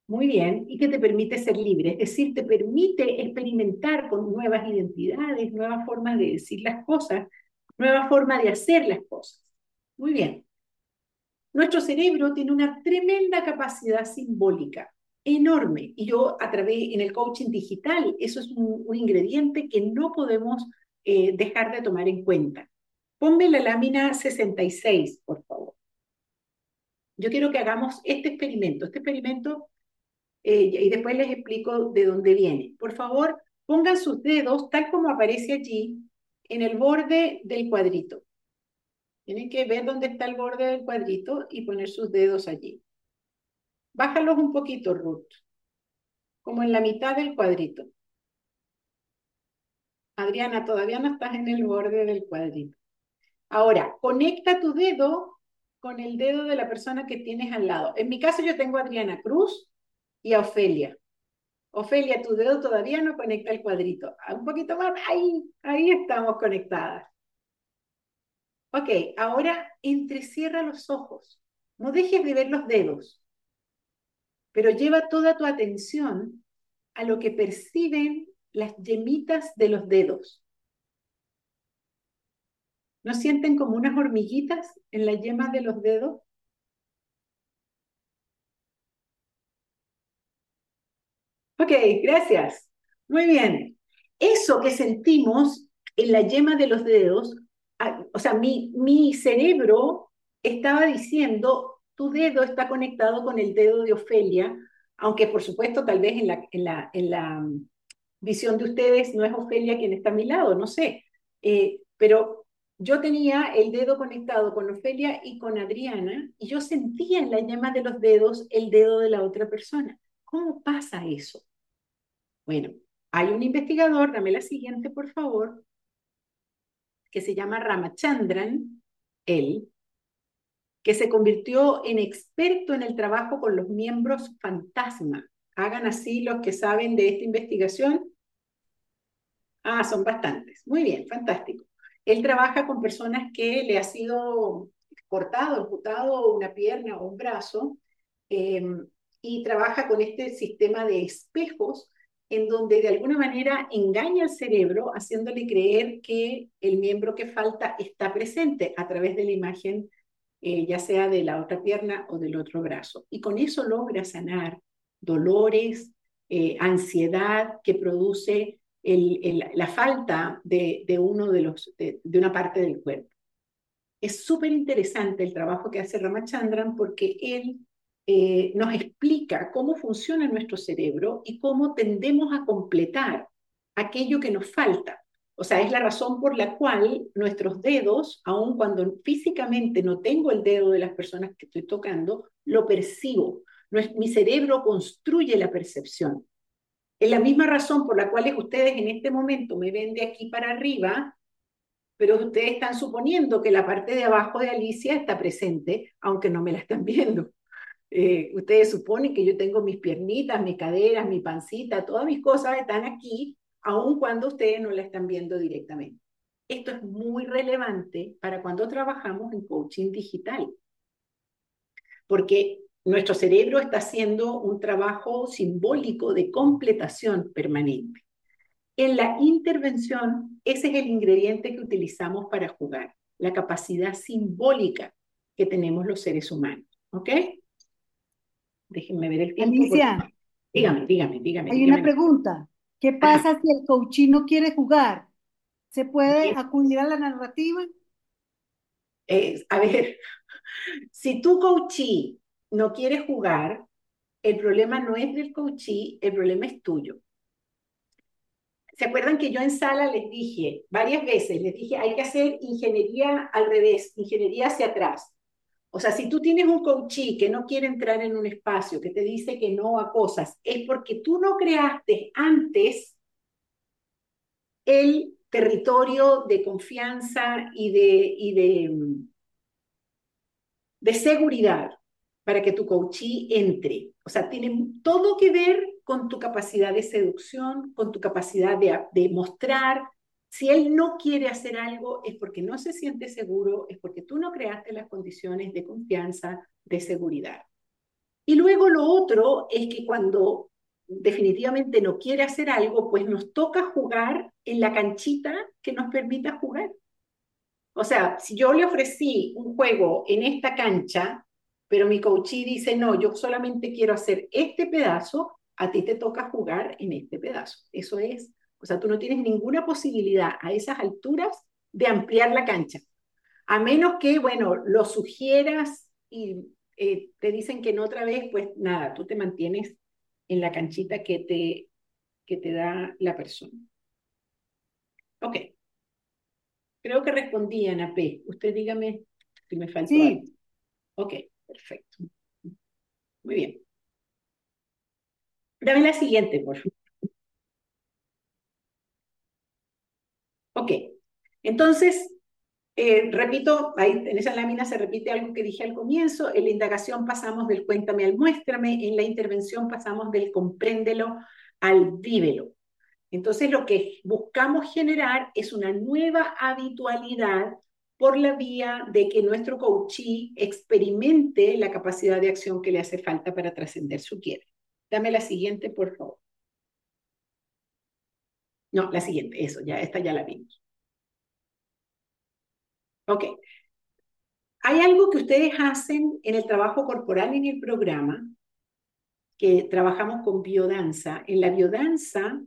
Muy bien, y que te permite ser libre, es decir, te permite experimentar con nuevas identidades, nuevas formas de decir las cosas, nuevas formas de hacer las cosas. Muy bien. Nuestro cerebro tiene una tremenda capacidad simbólica, enorme. Y yo a través, en el coaching digital, eso es un, ingrediente que no podemos eh, dejar de tomar en cuenta. Ponme la lámina 66, por favor. Yo quiero que hagamos este experimento. Este experimento, y después les explico de dónde viene. Por favor, pongan sus dedos, tal como aparece allí, en el borde del cuadrito. Tienen que ver dónde está el borde del cuadrito y poner sus dedos allí. Bájalos un poquito, Ruth. Como en la mitad del cuadrito. Adriana, todavía no estás en el borde del cuadrito. Ahora, conecta tu dedo con el dedo de la persona que tienes al lado. En mi caso yo tengo a Adriana Cruz y a Ofelia. Ofelia, tu dedo todavía no conecta el cuadrito. Ah, un poquito más, ahí, ahí estamos conectadas. Ok, ahora entrecierra los ojos. No dejes de ver los dedos, pero lleva toda tu atención a lo que perciben las yemitas de los dedos. ¿No sienten como unas hormiguitas en las yemas de los dedos? Ok, gracias. Muy bien. Eso que sentimos en la yema de los dedos o sea, mi, mi cerebro estaba diciendo, tu dedo está conectado con el dedo de Ofelia, aunque por supuesto tal vez en la, en la, en la mm, visión de ustedes no es Ofelia quien está a mi lado, no sé, eh, pero yo tenía el dedo conectado con Ofelia y con Adriana y yo sentía en la llama de los dedos el dedo de la otra persona. ¿Cómo pasa eso? Bueno, hay un investigador, dame la siguiente por favor, que se llama Ramachandran, él, que se convirtió en experto en el trabajo con los miembros fantasma. Hagan así los que saben de esta investigación. Ah, son bastantes. Muy bien, fantástico. Él trabaja con personas que le ha sido cortado, amputado una pierna o un brazo, em, y trabaja con este sistema de espejos en donde de alguna manera engaña al cerebro haciéndole creer que el miembro que falta está presente a través de la imagen eh, ya sea de la otra pierna o del otro brazo. Y con eso logra sanar dolores, eh, ansiedad que produce la falta de, uno de, los, de, una parte del cuerpo. Es súper interesante el trabajo que hace Ramachandran porque él eh, nos explica cómo funciona nuestro cerebro y cómo tendemos a completar aquello que nos falta. O sea, es la razón por la cual nuestros dedos, aun cuando físicamente no tengo el dedo de las personas que estoy tocando, lo percibo. Mi cerebro construye la percepción. Es la misma razón por la cual ustedes en este momento me ven de aquí para arriba, pero ustedes están suponiendo que la parte de abajo de Alicia está presente, aunque no me la están viendo. Eh, ustedes suponen que yo tengo mis piernitas, mis caderas, mi pancita, todas mis cosas están aquí, aun cuando ustedes no la están viendo directamente. Esto es muy relevante para cuando trabajamos en coaching digital, porque nuestro cerebro está haciendo un trabajo simbólico de completación permanente. En la intervención, ese es el ingrediente que utilizamos para jugar, la capacidad simbólica que tenemos los seres humanos. ¿Ok? Déjenme ver el tiempo. Alicia. Dígame, dígame, dígame. Hay una pregunta. ¿Qué pasa si el coaching no quiere jugar? ¿Se puede acudir a la narrativa? a ver, si tu coachee no quieres jugar, el problema no es del coachee, el problema es tuyo. ¿Se acuerdan que yo en sala les dije varias veces, les dije, hay que hacer ingeniería al revés, ingeniería hacia atrás? O sea, si tú tienes un coachee que no quiere entrar en un espacio, que te dice que no a cosas, es porque tú no creaste antes el territorio de confianza y de, y de, de seguridad para que tu coachee entre. O sea, tiene todo que ver con tu capacidad de seducción, con tu capacidad de, de mostrar. Si él no quiere hacer algo es porque no se siente seguro, es porque tú no creaste las condiciones de confianza, de seguridad. Y luego lo otro es que cuando definitivamente no quiere hacer algo, pues nos toca jugar en la canchita que nos permita jugar. O sea, si yo le ofrecí un juego en esta cancha, pero mi coachee dice, no, yo solamente quiero hacer este pedazo, a ti te toca jugar en este pedazo. Eso es, o sea, tú no tienes ninguna posibilidad a esas alturas de ampliar la cancha, a menos que, bueno, lo sugieras y eh, te dicen que no otra vez, pues nada, tú te mantienes en la canchita que te, que te da la persona. Ok. Creo que respondí, Ana P. Usted dígame si me faltó sí. Ok. Perfecto. Muy bien. Dame la siguiente, por favor. Ok. Entonces, eh, repito, en esa lámina se repite algo que dije al comienzo. En la indagación pasamos del cuéntame al muéstrame. En la intervención pasamos del compréndelo al vívelo. Entonces, lo que buscamos generar es una nueva habitualidad por la vía de que nuestro coachee experimente la capacidad de acción que le hace falta para trascender su quiere. Dame la siguiente, por favor. No, la siguiente, eso, ya, esta ya la vimos. Ok. Hay algo que ustedes hacen en el trabajo corporal en el programa, que trabajamos con biodanza. En la biodanza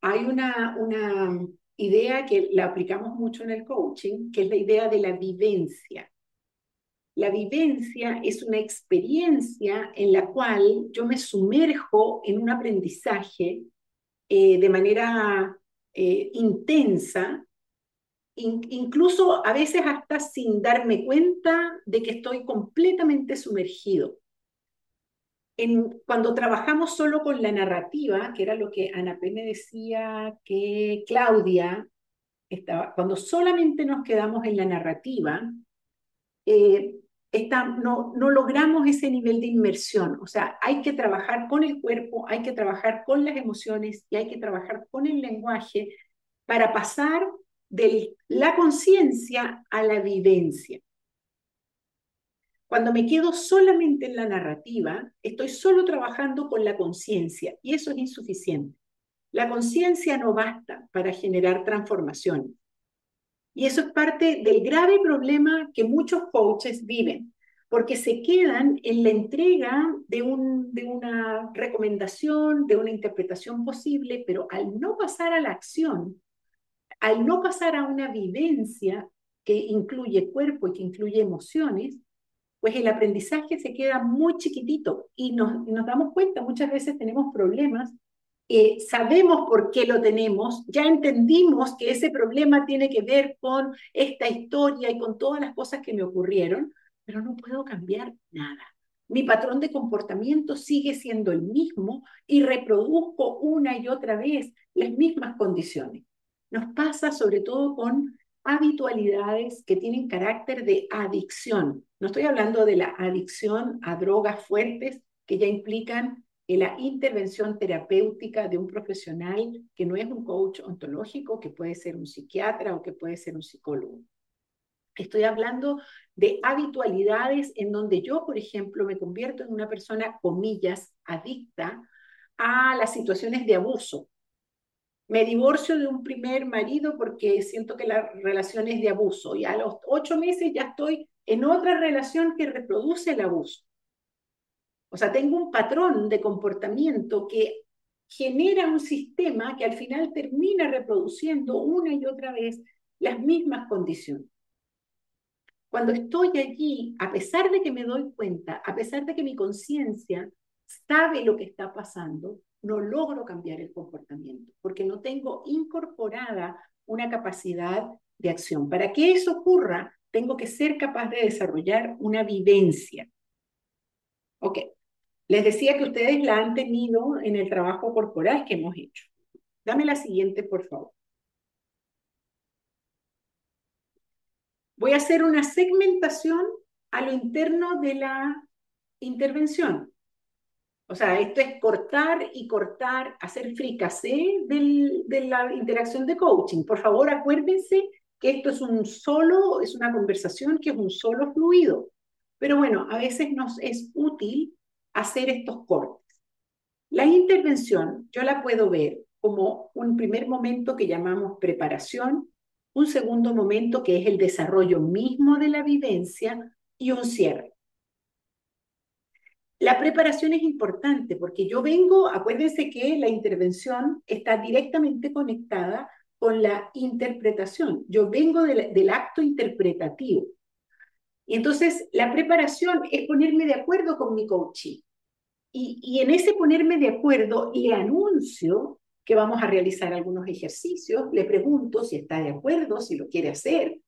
hay una, una idea que la aplicamos mucho en el coaching, que es la idea de la vivencia. La vivencia es una experiencia en la cual yo me sumerjo en un aprendizaje eh, de manera eh, intensa, incluso a veces hasta sin darme cuenta de que estoy completamente sumergido. En, cuando trabajamos solo con la narrativa, que era lo que Ana P. me decía que Claudia estaba, cuando solamente nos quedamos en la narrativa, eh, no, no logramos ese nivel de inmersión. O sea, hay que trabajar con el cuerpo, hay que trabajar con las emociones y hay que trabajar con el lenguaje para pasar de la conciencia a la vivencia. Cuando me quedo solamente en la narrativa, estoy solo trabajando con la conciencia y eso es insuficiente. La conciencia no basta para generar transformación. Y eso es parte del grave problema que muchos coaches viven. porque se quedan en la entrega de, un, de una recomendación, de una interpretación posible, pero al no pasar a la acción, al no pasar a una vivencia que incluye cuerpo y que incluye emociones, pues el aprendizaje se queda muy chiquitito y nos damos cuenta, muchas veces tenemos problemas, eh, sabemos por qué lo tenemos, ya entendimos que ese problema tiene que ver con esta historia y con todas las cosas que me ocurrieron, pero no puedo cambiar nada. Mi patrón de comportamiento sigue siendo el mismo y reproduzco una y otra vez las mismas condiciones. Nos pasa sobre todo con habitualidades que tienen carácter de adicción. No estoy hablando de la adicción a drogas fuertes que ya implican la intervención terapéutica de un profesional que no es un coach ontológico, que puede ser un psiquiatra o que puede ser un psicólogo. Estoy hablando de habitualidades en donde yo, por ejemplo, me convierto en una persona, comillas, adicta a las situaciones de abuso. Me divorcio de un primer marido porque siento que la relación es de abuso y a los ocho meses ya estoy en otra relación que reproduce el abuso. O sea, tengo un patrón de comportamiento que genera un sistema que al final termina reproduciendo una y otra vez las mismas condiciones. Cuando estoy allí, a pesar de que me doy cuenta, a pesar de que mi conciencia sabe lo que está pasando, no logro cambiar el comportamiento, porque no tengo incorporada una capacidad de acción. Para que eso ocurra, tengo que ser capaz de desarrollar una vivencia. Ok, les decía que ustedes la han tenido en el trabajo corporal que hemos hecho. Dame la siguiente, por favor. Voy a hacer una segmentación a lo interno de la intervención. O sea, esto es cortar y cortar, hacer fricasé de la interacción de coaching. Por favor, acuérdense que esto es un solo, es una conversación que es un solo fluido. Pero bueno, a veces nos es útil hacer estos cortes. La intervención yo la puedo ver como un primer momento que llamamos preparación, un segundo momento que es el desarrollo mismo de la vivencia y un cierre. La preparación es importante porque yo vengo, acuérdense que la intervención está directamente conectada con la interpretación. Yo vengo del, acto interpretativo. Y entonces la preparación es ponerme de acuerdo con mi coaching. Y, y, en ese ponerme de acuerdo le anuncio que vamos a realizar algunos ejercicios, le pregunto si está de acuerdo, si lo quiere hacer,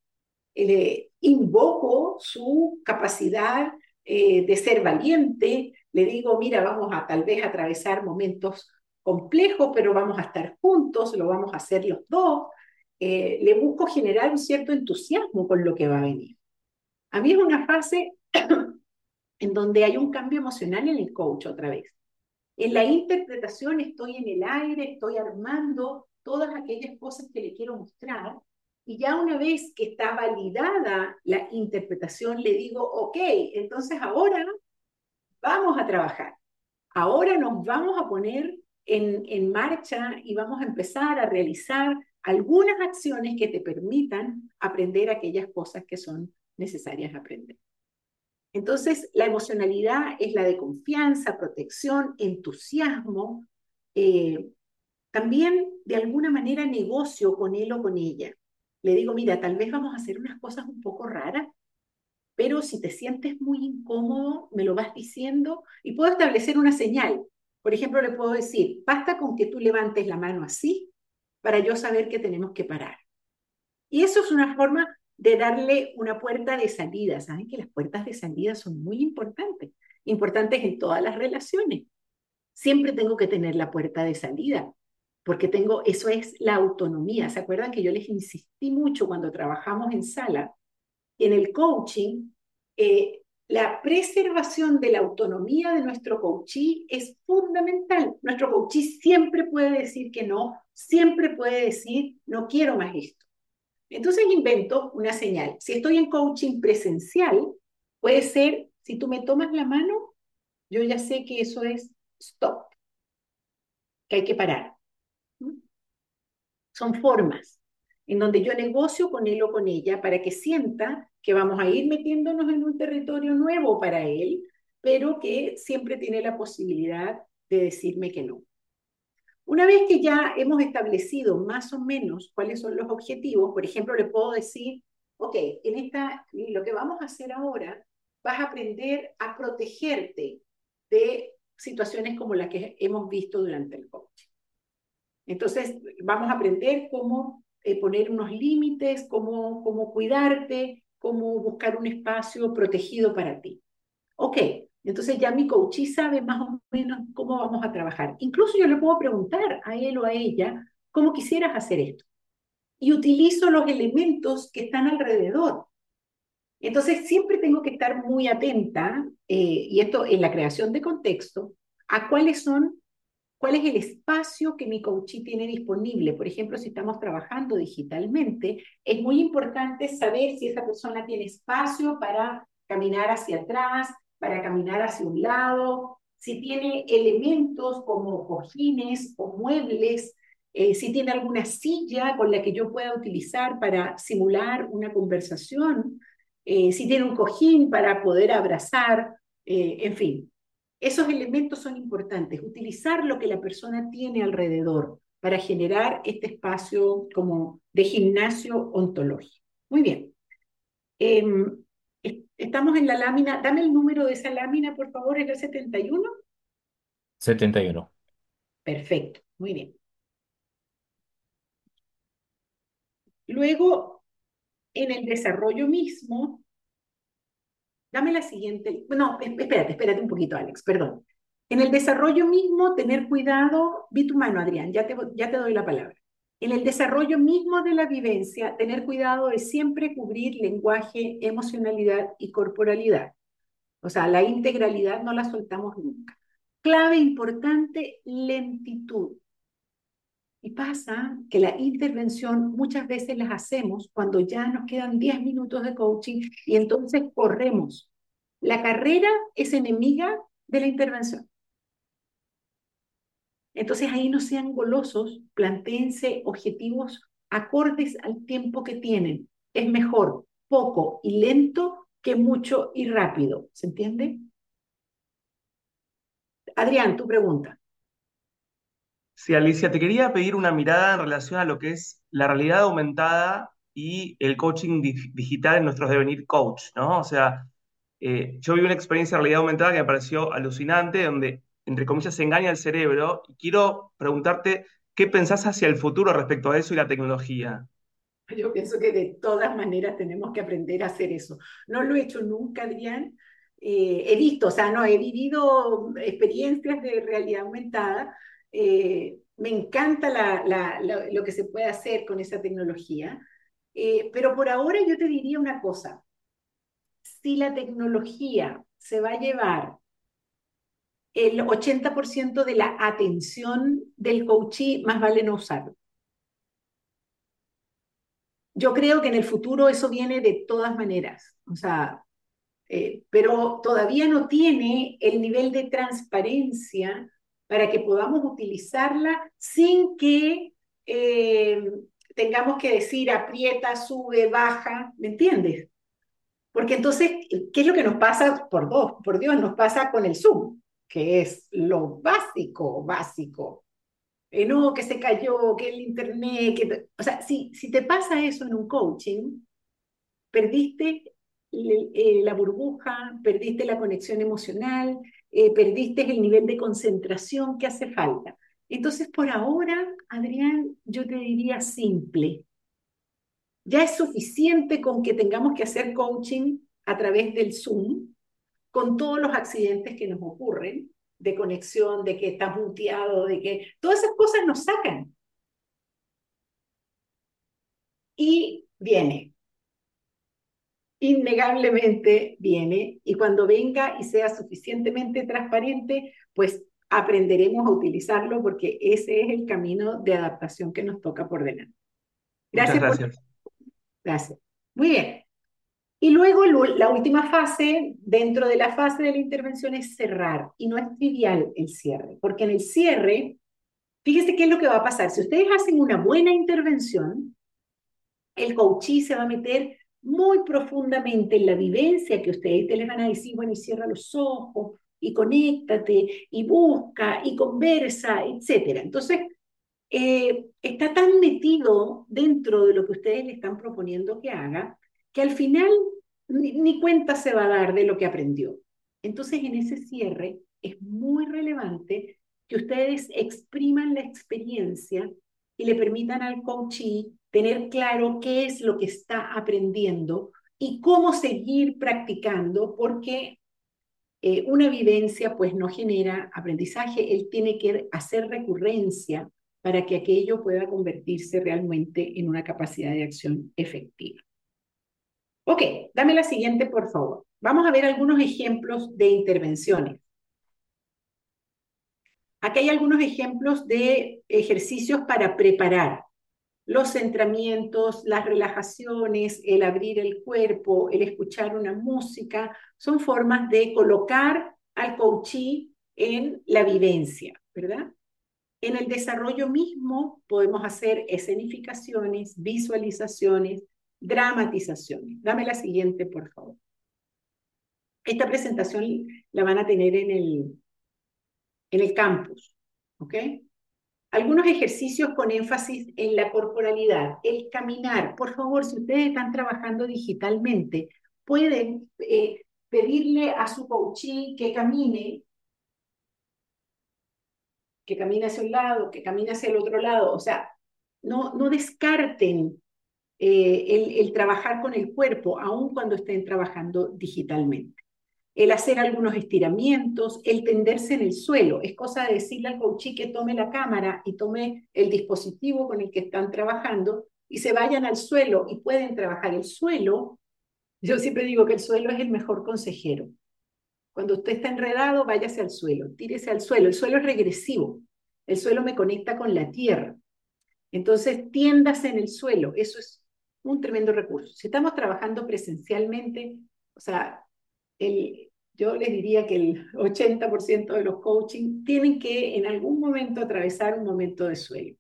le invoco su capacidad eh, de ser valiente, le digo, mira, vamos a tal vez atravesar momentos complejos, pero vamos a estar juntos, lo vamos a hacer los dos. Eh, le busco generar un cierto entusiasmo con lo que va a venir. A mí es una fase en donde hay un cambio emocional en el coach otra vez. En la interpretación estoy en el aire, estoy armando todas aquellas cosas que le quiero mostrar y ya una vez que está validada la interpretación, le digo, ok, entonces ahora vamos a trabajar. Ahora nos vamos a poner en, en marcha y vamos a empezar a realizar algunas acciones que te permitan aprender aquellas cosas que son necesarias aprender. Entonces, la emocionalidad es la de confianza, protección, entusiasmo. Eh, también, de alguna manera, negocio con él o con ella. Le digo, mira, tal vez vamos a hacer unas cosas un poco raras, pero si te sientes muy incómodo, me lo vas diciendo y puedo establecer una señal. Por ejemplo, le puedo decir, basta con que tú levantes la mano así para yo saber que tenemos que parar. Y eso es una forma de darle una puerta de salida. Saben que las puertas de salida son muy importantes, importantes en todas las relaciones. Siempre tengo que tener la puerta de salida, porque tengo, eso es la autonomía. ¿Se acuerdan que yo les insistí mucho cuando trabajamos en sala? En el coaching, eh, la preservación de la autonomía de nuestro coachee es fundamental. Nuestro coachee siempre puede decir que no, siempre puede decir, no quiero más esto. Entonces invento una señal. Si estoy en coaching presencial, puede ser, si tú me tomas la mano, yo ya sé que eso es stop, que hay que parar. Son formas. en donde yo negocio con él o con ella para que sienta que vamos a ir metiéndonos en un territorio nuevo para él, pero que siempre tiene la posibilidad de decirme que no. Una vez que ya hemos establecido más o menos cuáles son los objetivos, por ejemplo, le puedo decir, ok, en esta, lo que vamos a hacer ahora, vas a aprender a protegerte de situaciones como las que hemos visto durante el coaching. Entonces, vamos a aprender cómo eh, poner unos límites, cómo, cómo cuidarte, cómo buscar un espacio protegido para ti. Ok, entonces ya mi coachee sabe más o menos cómo vamos a trabajar. Incluso yo le puedo preguntar a él o a ella cómo quisieras hacer esto. Y utilizo los elementos que están alrededor. Entonces siempre tengo que estar muy atenta, eh, y esto en la creación de contexto, a cuáles son, cuál es el espacio que mi coachee tiene disponible. Por ejemplo, si estamos trabajando digitalmente, es muy importante saber si esa persona tiene espacio para caminar hacia atrás, para caminar hacia un lado, si tiene elementos como cojines o muebles, eh, si tiene alguna silla con la que yo pueda utilizar para simular una conversación, eh, si tiene un cojín para poder abrazar, eh, en fin. Esos elementos son importantes, utilizar lo que la persona tiene alrededor para generar este espacio como de gimnasio ontológico. Muy bien. Estamos en la lámina, dame el número de esa lámina, por favor, ¿es el 71? 71. Perfecto, muy bien. Luego, en el desarrollo mismo, dame la siguiente, no, espérate, espérate un poquito, Alex, perdón. En el desarrollo mismo, tener cuidado, vi tu mano, Adrián, ya te, ya te doy la palabra. En el desarrollo mismo de la vivencia, tener cuidado de siempre cubrir lenguaje, emocionalidad y corporalidad. O sea, la integralidad no la soltamos nunca. Clave importante, lentitud. Y pasa que la intervención muchas veces las hacemos cuando ya nos quedan 10 minutos de coaching y entonces corremos. La carrera es enemiga de la intervención. Entonces ahí no sean golosos, planteense objetivos acordes al tiempo que tienen. Es mejor poco y lento que mucho y rápido. ¿Se entiende? Adrián, tu pregunta. Sí, Alicia, te quería pedir una mirada en relación a lo que es la realidad aumentada y el coaching digital en nuestros devenir coach, ¿no? O sea, eh, yo vi una experiencia de realidad aumentada que me pareció alucinante, donde entre comillas, se engaña el cerebro. Y quiero preguntarte, ¿qué pensás hacia el futuro respecto a eso y la tecnología? Yo pienso que de todas maneras tenemos que aprender a hacer eso. No lo he hecho nunca, Adrián. Eh, he visto, o sea, no, he vivido experiencias de realidad aumentada. Eh, me encanta lo que se puede hacer con esa tecnología. Eh, pero por ahora yo te diría una cosa. Si la tecnología se va a llevar el 80% de la atención del coachee, más vale no usarlo. Yo creo que en el futuro eso viene de todas maneras, o sea, eh, pero todavía no tiene el nivel de transparencia para que podamos utilizarla sin que eh, tengamos que decir aprieta, sube, baja, ¿me entiendes? Porque entonces, ¿qué es lo que nos pasa? Por dos, por Dios, nos pasa con el Zoom que es lo básico, básico. Eh, no, que se cayó, que el internet, que... O sea, si, si te pasa eso en un coaching, perdiste eh, la burbuja, perdiste la conexión emocional, eh, perdiste el nivel de concentración que hace falta. Entonces, por ahora, Adrián, yo te diría simple. Ya es suficiente con que tengamos que hacer coaching a través del Zoom, con todos los accidentes que nos ocurren, de conexión, de que está muteado, de que todas esas cosas nos sacan. Y viene, innegablemente viene, y cuando venga y sea suficientemente transparente, pues aprenderemos a utilizarlo porque ese es el camino de adaptación que nos toca por delante. Gracias. gracias. Gracias. Muy bien. Y luego la última fase, dentro de la fase de la intervención, es cerrar. Y no es trivial el cierre, porque en el cierre, fíjese qué es lo que va a pasar. Si ustedes hacen una buena intervención, el coachí se va a meter muy profundamente en la vivencia que ustedes te les van a decir, bueno, y cierra los ojos, y conéctate, y busca, y conversa, etc. Entonces, eh, está tan metido dentro de lo que ustedes le están proponiendo que haga, que al final ni, cuenta se va a dar de lo que aprendió. Entonces, en ese cierre es muy relevante que ustedes expriman la experiencia y le permitan al coachee tener claro qué es lo que está aprendiendo y cómo seguir practicando, porque eh, una vivencia pues no genera aprendizaje, él tiene que hacer recurrencia para que aquello pueda convertirse realmente en una capacidad de acción efectiva. Ok, dame la siguiente, por favor. Vamos a ver algunos ejemplos de intervenciones. Aquí hay algunos ejemplos de ejercicios para preparar los centramientos, las relajaciones, el abrir el cuerpo, el escuchar una música, son formas de colocar al coachee en la vivencia, ¿verdad? En el desarrollo mismo podemos hacer escenificaciones, visualizaciones, dramatizaciones. Dame la siguiente, por favor. Esta presentación la van a tener en el, en el campus, ¿ok? Algunos ejercicios con énfasis en la corporalidad, el caminar. Por favor, si ustedes están trabajando digitalmente, pueden eh, pedirle a su coaching que camine, que camine hacia un lado, que camine hacia el otro lado. O sea, no, no descarten eh, el, trabajar con el cuerpo, aun cuando estén trabajando digitalmente el hacer algunos estiramientos, el tenderse en el suelo. Es cosa de decirle al coachí que tome la cámara y tome el dispositivo con el que están trabajando y se vayan al suelo y pueden trabajar el suelo. Yo siempre digo que el suelo es el mejor consejero. Cuando usted está enredado, váyase al suelo, tírese al suelo. El suelo es regresivo. El suelo me conecta con la tierra. Entonces, tiéndase en el suelo. Eso es un tremendo recurso. Si estamos trabajando presencialmente, o sea, el, yo les diría que el 80% de los coaching tienen que en algún momento atravesar un momento de sueño.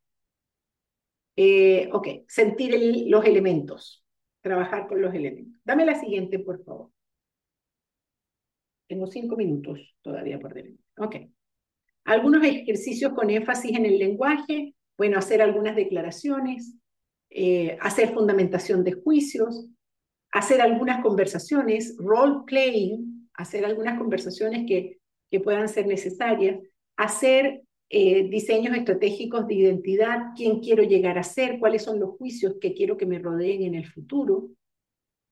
Eh, ok, sentir los elementos, trabajar con los elementos. Dame la siguiente, por favor. Tengo cinco minutos todavía por delante. Ok. Algunos ejercicios con énfasis en el lenguaje, bueno, hacer algunas declaraciones, eh, hacer fundamentación de juicios, hacer algunas conversaciones, role playing, hacer algunas conversaciones que, que puedan ser necesarias, hacer eh, diseños estratégicos de identidad, quién quiero llegar a ser, cuáles son los juicios que quiero que me rodeen en el futuro,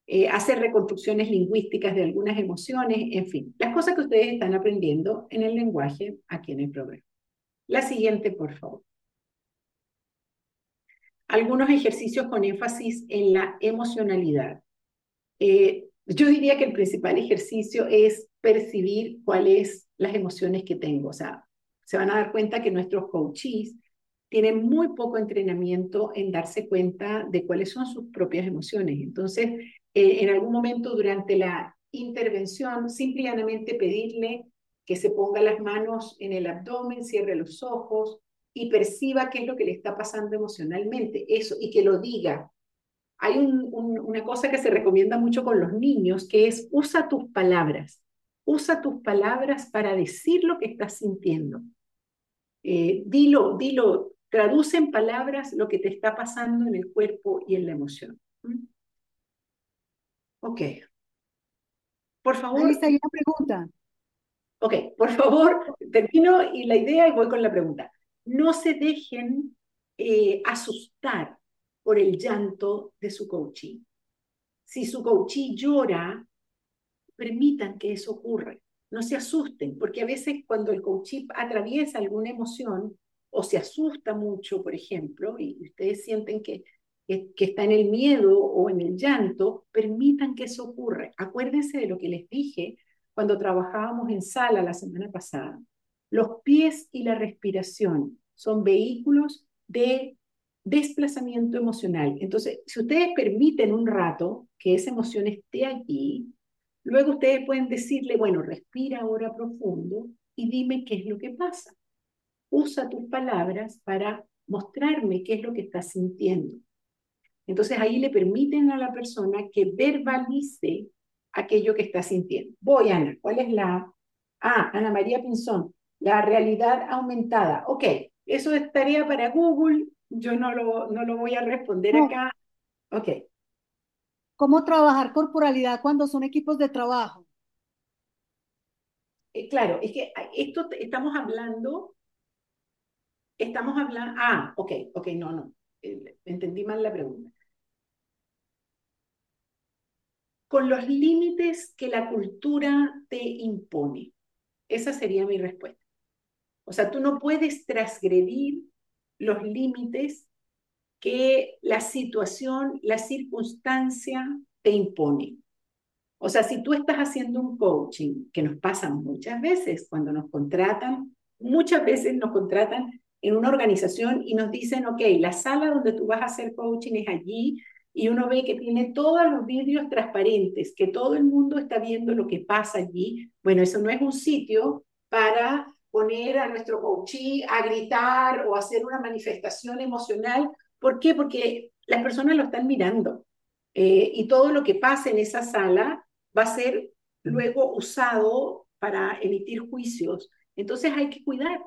eh, hacer reconstrucciones lingüísticas de algunas emociones, en fin, las cosas que ustedes están aprendiendo en el lenguaje aquí en el programa. La siguiente, por favor. Algunos ejercicios con énfasis en la emocionalidad. Eh, yo diría que el principal ejercicio es percibir cuáles las emociones que tengo. O sea, se van a dar cuenta que nuestros coaches tienen muy poco entrenamiento en darse cuenta de cuáles son sus propias emociones. Entonces, eh, en algún momento durante la intervención, simplemente pedirle que se ponga las manos en el abdomen, cierre los ojos y perciba qué es lo que le está pasando emocionalmente, eso, y que lo diga, hay una cosa que se recomienda mucho con los niños, que es usa tus palabras. Usa tus palabras para decir lo que estás sintiendo. Eh, dilo, dilo, traduce en palabras lo que te está pasando en el cuerpo y en la emoción. ¿Mm? Ok. Por favor. Ahí una pregunta. Ok, por favor, termino y la idea y voy con la pregunta. No se dejen eh, asustar por el llanto de su coachí. Si su coachí llora, permitan que eso ocurra. No se asusten, porque a veces cuando el coachí atraviesa alguna emoción o se asusta mucho, por ejemplo, y ustedes sienten que, que, que está en el miedo o en el llanto, permitan que eso ocurra. Acuérdense de lo que les dije cuando trabajábamos en sala la semana pasada. Los pies y la respiración son vehículos de desplazamiento emocional. Entonces, si ustedes permiten un rato que esa emoción esté aquí, luego ustedes pueden decirle, bueno, respira ahora profundo y dime qué es lo que pasa. Usa tus palabras para mostrarme qué es lo que estás sintiendo. Entonces ahí le permiten a la persona que verbalice aquello que está sintiendo. Voy, Ana, ¿cuál es la? Ah, Ana María Pinzón, la realidad aumentada. Ok, eso es tarea para Google, yo no lo, no lo voy a responder No. acá. Ok, ¿Cómo trabajar corporalidad cuando son equipos de trabajo? Eh, claro, es que esto te- estamos hablando, estamos hablando, ah, ok, ok, no, no, eh, entendí mal la pregunta. Con los límites que la cultura te impone. Esa sería mi respuesta. O sea, tú no puedes transgredir los límites que la situación, la circunstancia te impone. O sea, si tú estás haciendo un coaching, que nos pasa muchas veces cuando nos contratan, muchas veces nos contratan en una organización y nos dicen, ok, la sala donde tú vas a hacer coaching es allí y uno ve que tiene todos los vidrios transparentes, que todo el mundo está viendo lo que pasa allí. Bueno, eso no es un sitio para poner a nuestro coachee a gritar o hacer una manifestación emocional. ¿Por qué? Porque las personas lo están mirando eh, y todo lo que pasa en esa sala va a ser luego usado para emitir juicios. Entonces hay que cuidar,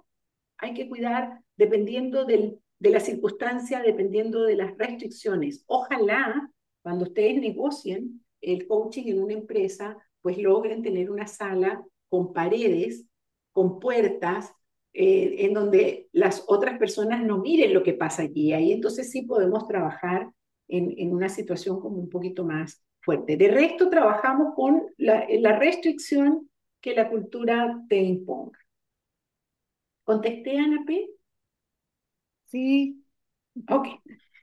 hay que cuidar dependiendo del, de la circunstancia, dependiendo de las restricciones. Ojalá cuando ustedes negocien el coaching en una empresa, pues logren tener una sala con paredes, con puertas, eh, en donde las otras personas no miren lo que pasa allí. Ahí entonces sí podemos trabajar en, en una situación como un poquito más fuerte. De resto, trabajamos con la, la restricción que la cultura te imponga. ¿Contesté, Ana P? Sí. Ok.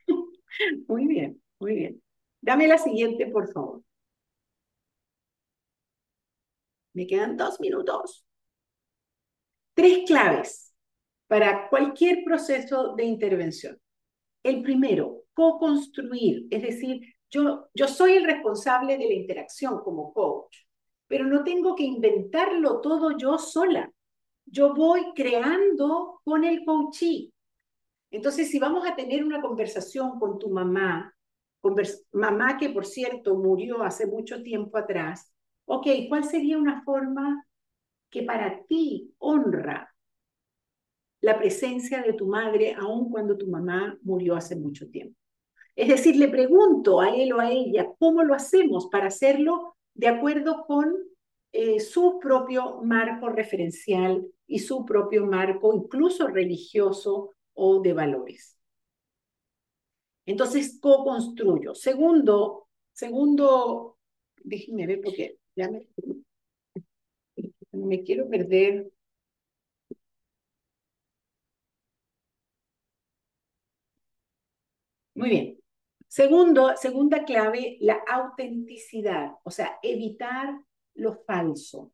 Muy bien, muy bien. Dame la siguiente, por favor. Me quedan dos minutos. Tres claves para cualquier proceso de intervención. El primero, co-construir, es decir, yo, yo soy el responsable de la interacción como coach, pero no tengo que inventarlo todo yo sola. Yo voy creando con el coachee. Entonces, si vamos a tener una conversación con tu mamá, convers mamá que por cierto murió hace mucho tiempo atrás, ok, ¿cuál sería una forma que para ti honra la presencia de tu madre aun cuando tu mamá murió hace mucho tiempo? Es decir, le pregunto a él o a ella cómo lo hacemos para hacerlo de acuerdo con eh, su propio marco referencial y su propio marco, incluso religioso o de valores. Entonces, co-construyo. Segundo, segundo, déjenme ver porque ya me, me quiero perder. Muy bien. Segundo, segunda clave, la autenticidad, o sea, evitar lo falso,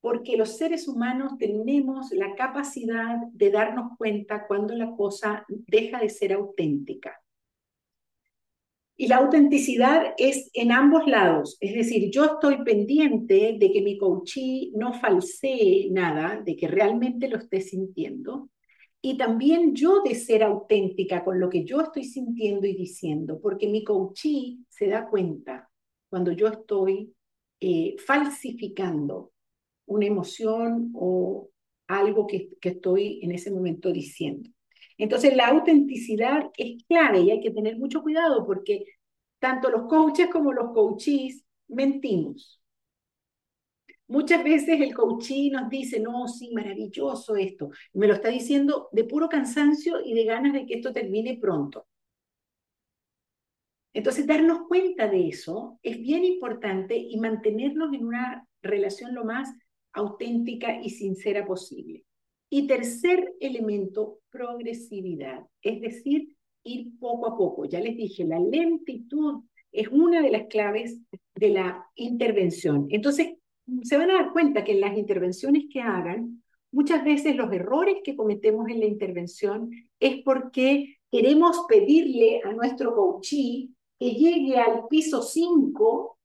porque los seres humanos tenemos la capacidad de darnos cuenta cuando la cosa deja de ser auténtica. Y la autenticidad es en ambos lados, es decir, yo estoy pendiente de que mi coachee no falsee nada, de que realmente lo esté sintiendo, y también yo de ser auténtica con lo que yo estoy sintiendo y diciendo, porque mi coachee se da cuenta cuando yo estoy eh, falsificando una emoción o algo que estoy en ese momento diciendo. Entonces, la autenticidad es clave y hay que tener mucho cuidado porque tanto los coaches como los coachees mentimos. Muchas veces el coachee nos dice, no, sí, maravilloso esto. Me lo está diciendo de puro cansancio y de ganas de que esto termine pronto. Entonces, darnos cuenta de eso es bien importante y mantenernos en una relación lo más auténtica y sincera posible. Y tercer elemento, progresividad, es decir, ir poco a poco. Ya les dije, la lentitud es una de las claves de la intervención. Entonces, se van a dar cuenta que en las intervenciones que hagan, muchas veces los errores que cometemos en la intervención es porque queremos pedirle a nuestro coachee que llegue al piso 5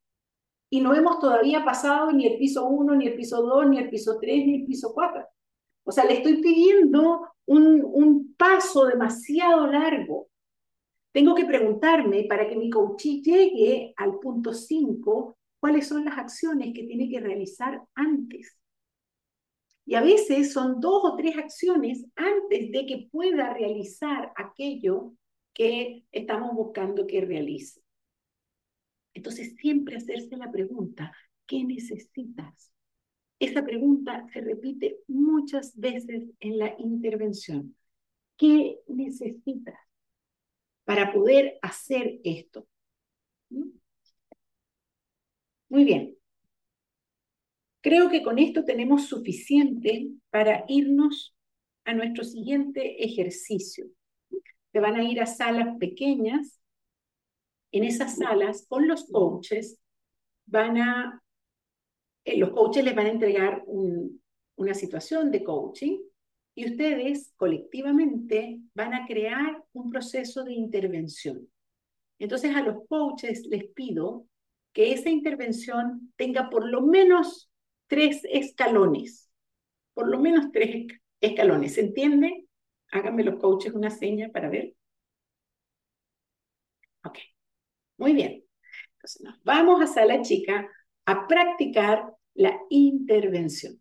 y no hemos todavía pasado ni el piso 1, ni el piso 2, ni el piso 3, ni el piso 4. O sea, le estoy pidiendo un, un paso demasiado largo. Tengo que preguntarme para que mi coachee llegue al punto 5, cuáles son las acciones que tiene que realizar antes. Y a veces son dos o tres acciones antes de que pueda realizar aquello que estamos buscando que realice. Entonces, siempre hacerse la pregunta, ¿qué necesitas? Esa pregunta se repite muchas veces en la intervención. ¿Qué necesitas para poder hacer esto? ¿Mm? Muy bien. Creo que con esto tenemos suficiente para irnos a nuestro siguiente ejercicio. Se van a ir a salas pequeñas. En esas salas, con los coaches, van a, eh, los coaches les van a entregar una situación de coaching y ustedes colectivamente van a crear un proceso de intervención. Entonces a los coaches les pido que esa intervención tenga por lo menos tres escalones, por lo menos tres escalones. ¿Se entiende? Háganme los coaches una seña para ver. Ok, muy bien. Entonces nos vamos a sala chica a practicar la intervención.